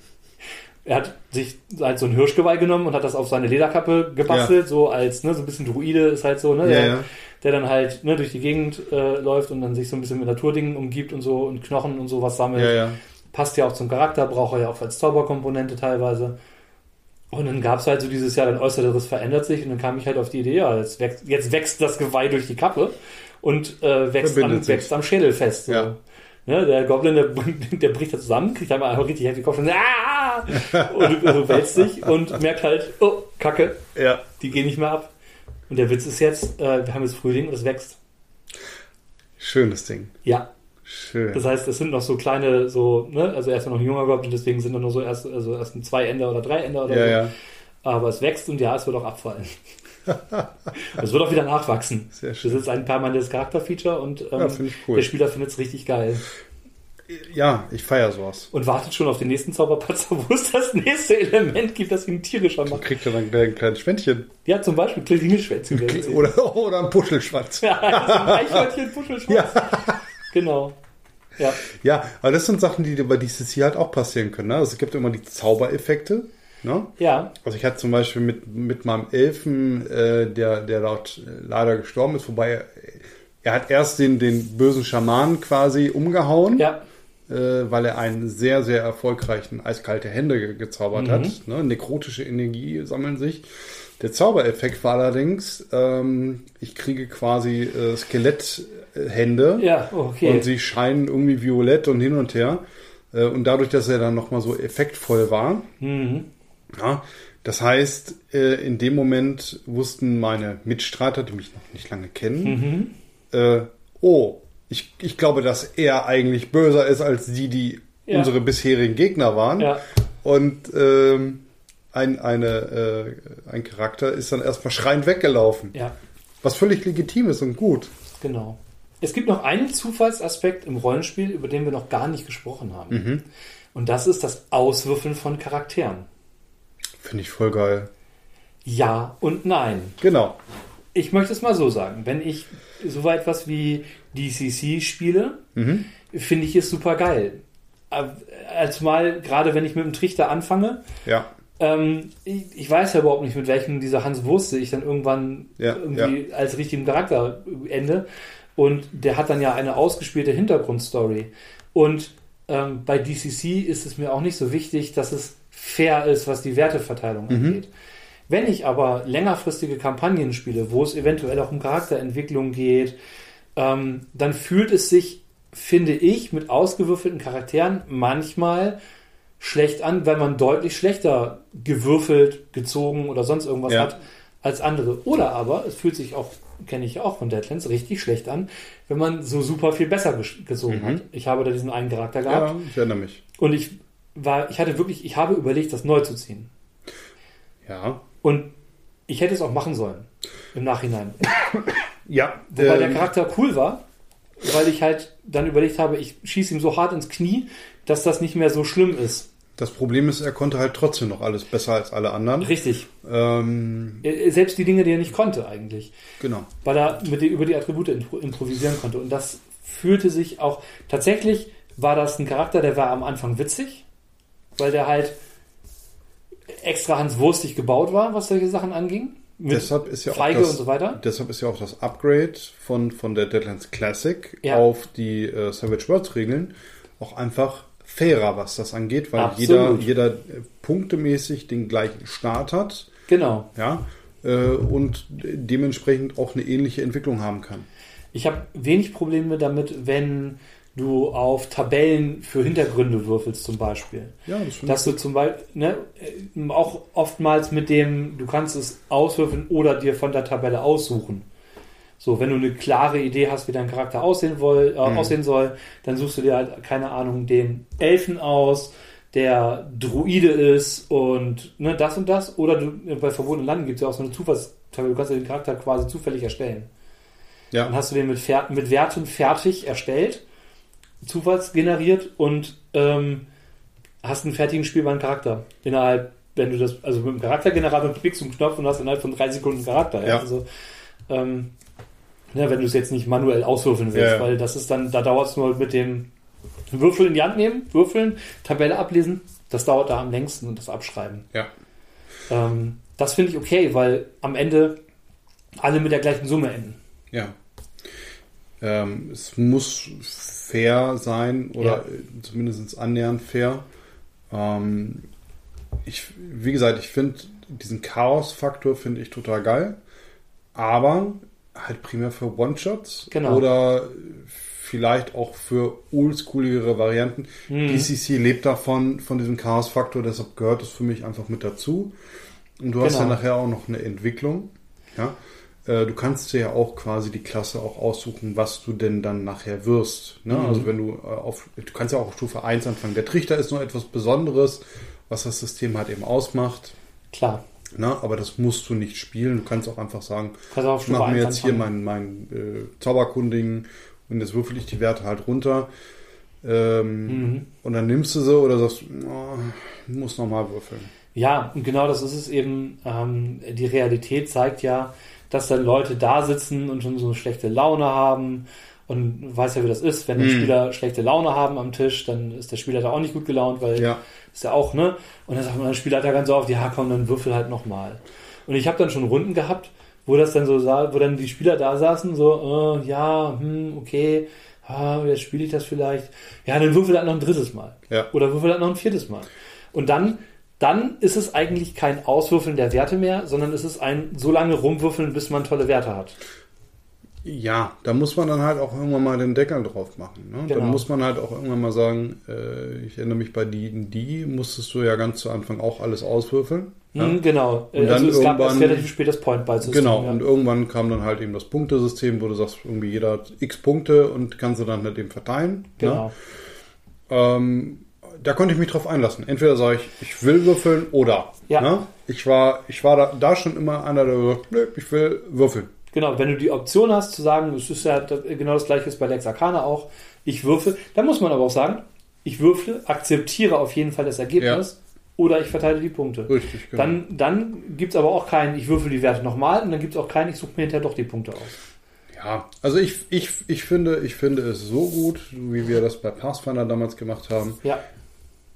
Er hat sich halt so ein Hirschgeweih genommen und hat das auf seine Lederkappe gebastelt, so als, ne, so ein bisschen Druide ist halt so, ne, Ja, der, ja. der dann halt ne, durch die Gegend äh, läuft und dann sich so ein bisschen mit Naturdingen umgibt und so und Knochen und sowas sammelt. ja, ja. Passt ja auch zum Charakter, braucht er ja auch als Zauberkomponente teilweise. Und dann gab es halt so dieses Jahr, dein Äußeres verändert sich und dann kam ich halt auf die Idee, ja, jetzt wächst, jetzt wächst das Geweih durch die Kappe und äh, wächst, am, wächst am Schädel fest. So. Ja. Ne, der Goblin, der, der bricht da zusammen, kriegt einmal einfach richtig heftig Kopf und, ah! und so wälzt sich und merkt halt, oh, Kacke, ja. die gehen nicht mehr ab. Und der Witz ist jetzt, äh, wir haben jetzt Frühling und es wächst. Schönes Ding. Ja, Schön. das heißt, es sind noch so kleine, so, ne, also er ist ja noch ein junger Goblin, deswegen sind da nur so erst, also erst ein zwei Ender oder drei Ender oder ja, so. ja. Aber es wächst und ja, es wird auch abfallen. es wird auch wieder nachwachsen. Sehr Das schön. ist ein permanentes Charakterfeature und ähm, Ja, cool. der Spieler findet es richtig geil. Ja, ich feiere sowas. Und wartet schon auf den nächsten Zauberpatzer, wo es das nächste Element gibt, das ihn tierischer macht. kriegt ja dann gleich ein kleines Schwänzchen. Ja, zum Beispiel Klingelschwänzchen. Oder, oder ein Puschelschwanz. Ja, also ein Eichhörnchen, Puschelschwanz. Genau. Ja. Ja, aber das sind Sachen, die bei DCC halt auch passieren können. Ne? Also es gibt immer die Zaubereffekte. Ne? Ja. Also ich hatte zum Beispiel mit, mit meinem Elfen, äh, der, der dort äh, leider gestorben ist, wobei er, er hat erst den, den bösen Schamanen quasi umgehauen, Ja. äh, weil er einen sehr, sehr erfolgreichen eiskalte Hände ge gezaubert Mhm. hat. Ne? Nekrotische Energie sammeln sich. Der Zaubereffekt war allerdings, ähm, ich kriege quasi äh, Skeletthände Ja, okay. und sie scheinen irgendwie violett und hin und her. Äh, und dadurch, dass er dann nochmal so effektvoll war, mhm. ja, das heißt, äh, in dem Moment wussten meine Mitstreiter, die mich noch nicht lange kennen, Mhm. äh, oh, ich, ich glaube, dass er eigentlich böser ist als die, die Ja. unsere bisherigen Gegner waren. Ja. Und ähm, ein, eine, äh, ein Charakter ist dann erstmal schreiend weggelaufen. Ja, Was völlig legitim ist und gut. genau. Es gibt noch einen Zufallsaspekt im Rollenspiel, über den wir noch gar nicht gesprochen haben. Mhm. Und das ist das Auswürfeln von Charakteren. Finde ich voll geil. Ja und nein. Genau. Ich möchte es mal so sagen. Wenn ich so etwas wie DCC spiele, Mhm. finde ich es super geil. Als mal, gerade wenn ich mit dem Trichter anfange, Ja. ähm, ich, ich weiß ja überhaupt nicht, mit welchem dieser Hans Wurste ich dann irgendwann Ja, irgendwie als richtigen Charakter ende. Und der hat dann ja eine ausgespielte Hintergrundstory. Und ähm, bei DCC ist es mir auch nicht so wichtig, dass es fair ist, was die Werteverteilung angeht. Wenn ich aber längerfristige Kampagnen spiele, wo es eventuell auch um Charakterentwicklung geht, ähm, dann fühlt es sich, finde ich, mit ausgewürfelten Charakteren manchmal schlecht an, weil man deutlich schlechter gewürfelt, gezogen oder sonst irgendwas Ja. hat als andere. Oder aber es fühlt sich auch, kenne ich auch von Deadlands, richtig schlecht an, wenn man so super viel besser ges- gezogen Mhm. hat. Ich habe da diesen einen Charakter gehabt Ja, ich erinnere mich. und ich war, ich hatte wirklich, ich habe überlegt, das neu zu ziehen. Ja. Und ich hätte es auch machen sollen. Im Nachhinein. Ja. Wobei der ähm, Charakter cool war, weil ich halt dann überlegt habe, ich schieße ihm so hart ins Knie, dass das nicht mehr so schlimm ist. Das Problem ist, er konnte halt trotzdem noch alles besser als alle anderen. Richtig. Ähm, Äh, Selbst die Dinge, die er nicht konnte eigentlich. genau. Weil er mit die, über die Attribute impro- improvisieren konnte. Und das fühlte sich auch. Tatsächlich war das ein Charakter, der war am Anfang witzig, weil der halt extra Hans Wurstig gebaut war, was solche Sachen anging. Mit Deshalb ist ja auch Feige das, und so weiter. Deshalb ist ja auch das Upgrade von, von der Deadlands Classic Ja. auf die äh, Savage Worlds Regeln auch einfach fairer, was das angeht, weil Absolut. jeder, jeder äh, punktemäßig den gleichen Start hat, Genau. ja, äh, und dementsprechend auch eine ähnliche Entwicklung haben kann. Ich habe wenig Probleme damit, wenn du auf Tabellen für Hintergründe würfelst zum Beispiel. Ja, das finde Dass du zum Beispiel ne, äh, auch oftmals mit dem, du kannst es auswürfeln oder dir von der Tabelle aussuchen. So, wenn du eine klare Idee hast, wie dein Charakter aussehen, woll, äh, Mhm. aussehen soll, dann suchst du dir halt, keine Ahnung, den Elfen aus, der Druide ist und ne, das und das. Oder du, bei verbotenen Landen gibt es ja auch so eine Zufallstabelle, du kannst ja den Charakter quasi zufällig erstellen. Dann Ja, hast du den mit, mit Werten fertig erstellt, zufallsgeneriert und ähm, hast einen fertigen spielbaren Charakter. Innerhalb, wenn du das, also mit dem Charaktergenerator klickst du einen Knopf und hast innerhalb von drei Sekunden einen Charakter. Ja. Ja. Also, ähm, ja, wenn du es jetzt nicht manuell auswürfeln willst, Ja, weil das ist dann, da dauert es nur mit dem Würfel in die Hand nehmen, würfeln, Tabelle ablesen, das dauert da am längsten und das Abschreiben. ja, Ähm, das finde ich okay, weil am Ende alle mit der gleichen Summe enden. ja. Ähm, es muss fair sein oder Ja. zumindest annähernd fair. Ähm, ich, wie gesagt, ich finde diesen Chaos-Faktor finde ich total geil, aber halt primär für One-Shots Genau. oder vielleicht auch für oldschooligere Varianten. Mhm. DCC lebt davon, von diesem Chaos-Faktor, deshalb gehört es für mich einfach mit dazu. Und du hast Genau. ja nachher auch noch eine Entwicklung. Ja? Äh, Du kannst dir ja auch quasi die Klasse auch aussuchen, was du denn dann nachher wirst. Ne? Mhm. Also wenn du äh, auf, du kannst ja auch auf Stufe 1 anfangen. Der Trichter ist nur etwas Besonderes, was das System halt eben ausmacht. Klar. Ne? Aber das musst du nicht spielen. Du kannst auch einfach sagen, auch auf ich mache mir 1 jetzt hier anfangen. mein, äh, Zauberkundigen und jetzt würfel ich die Werte halt runter. Ähm, Mhm. Und dann nimmst du sie oder sagst, oh, muss nochmal würfeln. Ja, und genau das ist es eben. Ähm, die Realität zeigt ja, dass dann Leute da sitzen und schon so eine schlechte Laune haben Und weiß ja, wie das ist, wenn die Mhm. Spieler schlechte Laune haben am Tisch, dann ist der Spieler da auch nicht gut gelaunt, weil Ja. Ist ja auch, ne? Und dann sagt man, der Spieler hat ja ganz oft, ja komm, dann würfel halt nochmal. Und ich habe dann schon Runden gehabt, wo das dann so sah, wo dann die Spieler da saßen, so, äh, ja, hm, okay, ah, jetzt spiele ich das vielleicht. Ja, dann würfel halt noch ein drittes Mal. Ja. Oder würfel halt noch ein viertes Mal. Und dann, dann ist es eigentlich kein Auswürfeln der Werte mehr, sondern es ist ein so lange rumwürfeln, bis man tolle Werte hat. Ja, da muss man dann halt auch irgendwann mal den Deckel drauf machen. Ne? Genau. Dann muss man halt auch irgendwann mal sagen, äh, ich erinnere mich bei die, die musstest du ja ganz zu Anfang auch alles auswürfeln. Ja? Hm, genau. Und dann also es gab erst irgendwann- relativ spät das Point-Buy-System. Genau, ja. und irgendwann kam dann halt eben das Punktesystem, wo du sagst, irgendwie jeder hat x Punkte und kannst du dann halt eben verteilen. genau. Ne? Ähm, da konnte ich mich drauf einlassen. Entweder sage ich, ich will würfeln oder. Ja. Ne? Ich war, ich war da, da schon immer einer, der sagt, nö, ich will würfeln. Genau, wenn du die Option hast zu sagen, es ist ja genau das gleiche ist bei Lex Arcana auch, ich würfel, dann muss man aber auch sagen, ich würfle, akzeptiere auf jeden Fall das Ergebnis oder ich verteile die Punkte. Richtig, genau. Dann, dann gibt es aber auch keinen, ich würfel die Werte nochmal und dann gibt es auch keinen, ich suche mir hinterher doch die Punkte aus. Ja, also ich, ich, ich, finde, ich finde es so gut, wie wir das bei Pathfinder damals gemacht haben. Ja,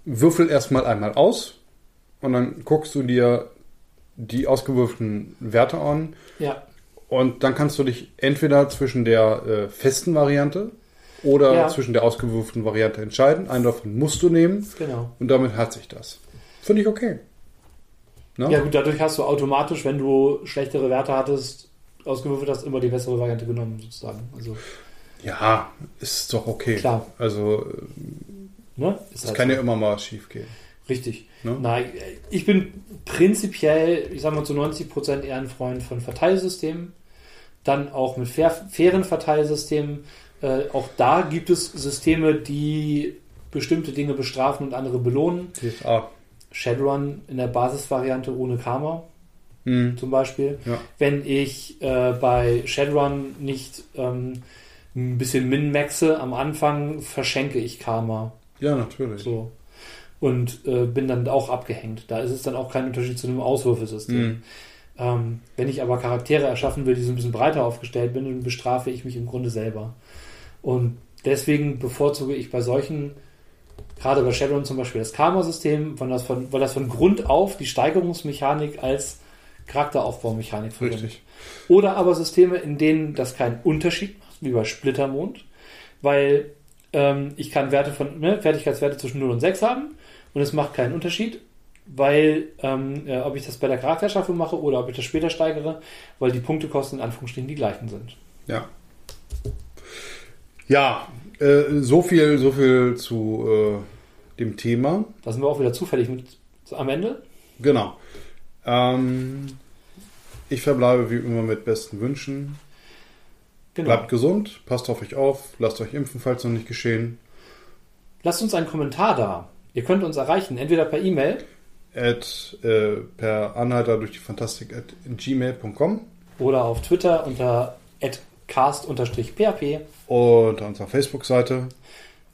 Würfel erstmal einmal aus und dann guckst du dir die ausgewürfelten Werte an ja, und dann kannst du dich entweder zwischen der äh, festen Variante oder Ja. zwischen der ausgewürfelten Variante entscheiden. Einen davon musst du nehmen genau. und damit hat sich das. Finde ich okay. Ne? Ja gut, dadurch hast du automatisch, wenn du schlechtere Werte hattest, ausgewürfelt hast, immer die bessere Variante genommen sozusagen. Also, ja, ist doch okay. Klar. Also ne? Ist es halt kann so. ja immer mal schief gehen. Richtig. Ne? Nein, ich bin prinzipiell, ich sag mal zu 90% eher ein Freund von Verteilsystemen. Dann auch mit fair, fairen Verteilsystemen. Äh, auch da gibt es Systeme, die bestimmte Dinge bestrafen und andere belohnen. DSA. Shadowrun in der Basisvariante ohne Karma Hm. zum Beispiel. Ja. Wenn ich äh, bei Shadowrun nicht ähm, ein bisschen min-maxe am Anfang, verschenke ich Karma. ja, natürlich. So. Und äh, bin dann auch abgehängt. Da ist es dann auch kein Unterschied zu einem Auswürfelsystem. Hm. Ähm, wenn ich aber Charaktere erschaffen will, die so ein bisschen breiter aufgestellt bin, dann bestrafe ich mich im Grunde selber. Und deswegen bevorzuge ich bei solchen, gerade bei Shadowrun zum Beispiel, das Karma-System, weil das, von, weil das von Grund auf die Steigerungsmechanik als Charakteraufbaumechanik verwendet. Richtig. Oder aber Systeme, in denen das keinen Unterschied macht, wie bei Splittermond, weil ähm, ich kann Werte von, ne, Fertigkeitswerte zwischen 0 und 6 haben und es macht keinen Unterschied, weil ähm, äh, ob ich das bei der Charakterschaffung mache oder ob ich das später steigere, weil die Punktekosten in Anführungsstrichen die gleichen sind. Ja. Ja, äh, so viel, so viel zu äh, dem Thema. Da sind wir auch wieder zufällig mit am Ende. Genau. Ähm, ich verbleibe wie immer mit besten Wünschen. Genau. Bleibt gesund, passt auf euch auf, lasst euch impfen, falls noch nicht geschehen. Lasst uns einen Kommentar da. Ihr könnt uns erreichen, entweder per E-Mail At, äh, per Anhalter durch die Fantastik at gmail.com oder auf Twitter unter cast-php und an unserer Facebook-Seite.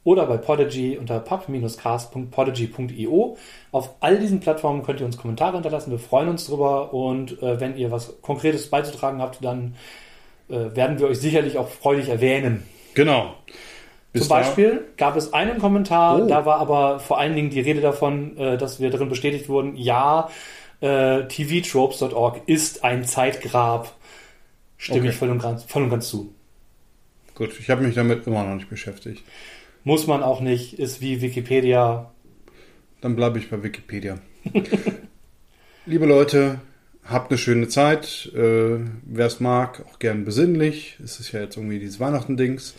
oder bei Podigy unter pub-cast.podigy.io. Auf all diesen Plattformen könnt ihr uns Kommentare hinterlassen. Wir freuen uns drüber und äh, wenn ihr was Konkretes beizutragen habt, dann äh, werden wir euch sicherlich auch freudig erwähnen. Genau. Bis Zum Beispiel gab es einen Kommentar, Oh. da war aber vor allen Dingen die Rede davon, äh, dass wir darin bestätigt wurden, ja, äh, tvtropes.org ist ein Zeitgrab. Stimme Okay. ich voll und, ganz, voll und ganz zu. Gut, ich habe mich damit immer noch nicht beschäftigt. Muss man auch nicht, ist wie Wikipedia. Dann bleibe ich bei Wikipedia. Liebe Leute, habt eine schöne Zeit. Äh, Wer es mag, auch gern besinnlich. Es ist ja jetzt irgendwie dieses Weihnachten-Dings.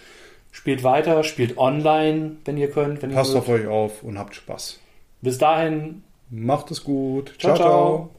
Spielt weiter, spielt online, wenn ihr könnt. Wenn ihr Passt mögt. auf euch auf und habt Spaß. Bis dahin, Macht es gut. Ciao, ciao.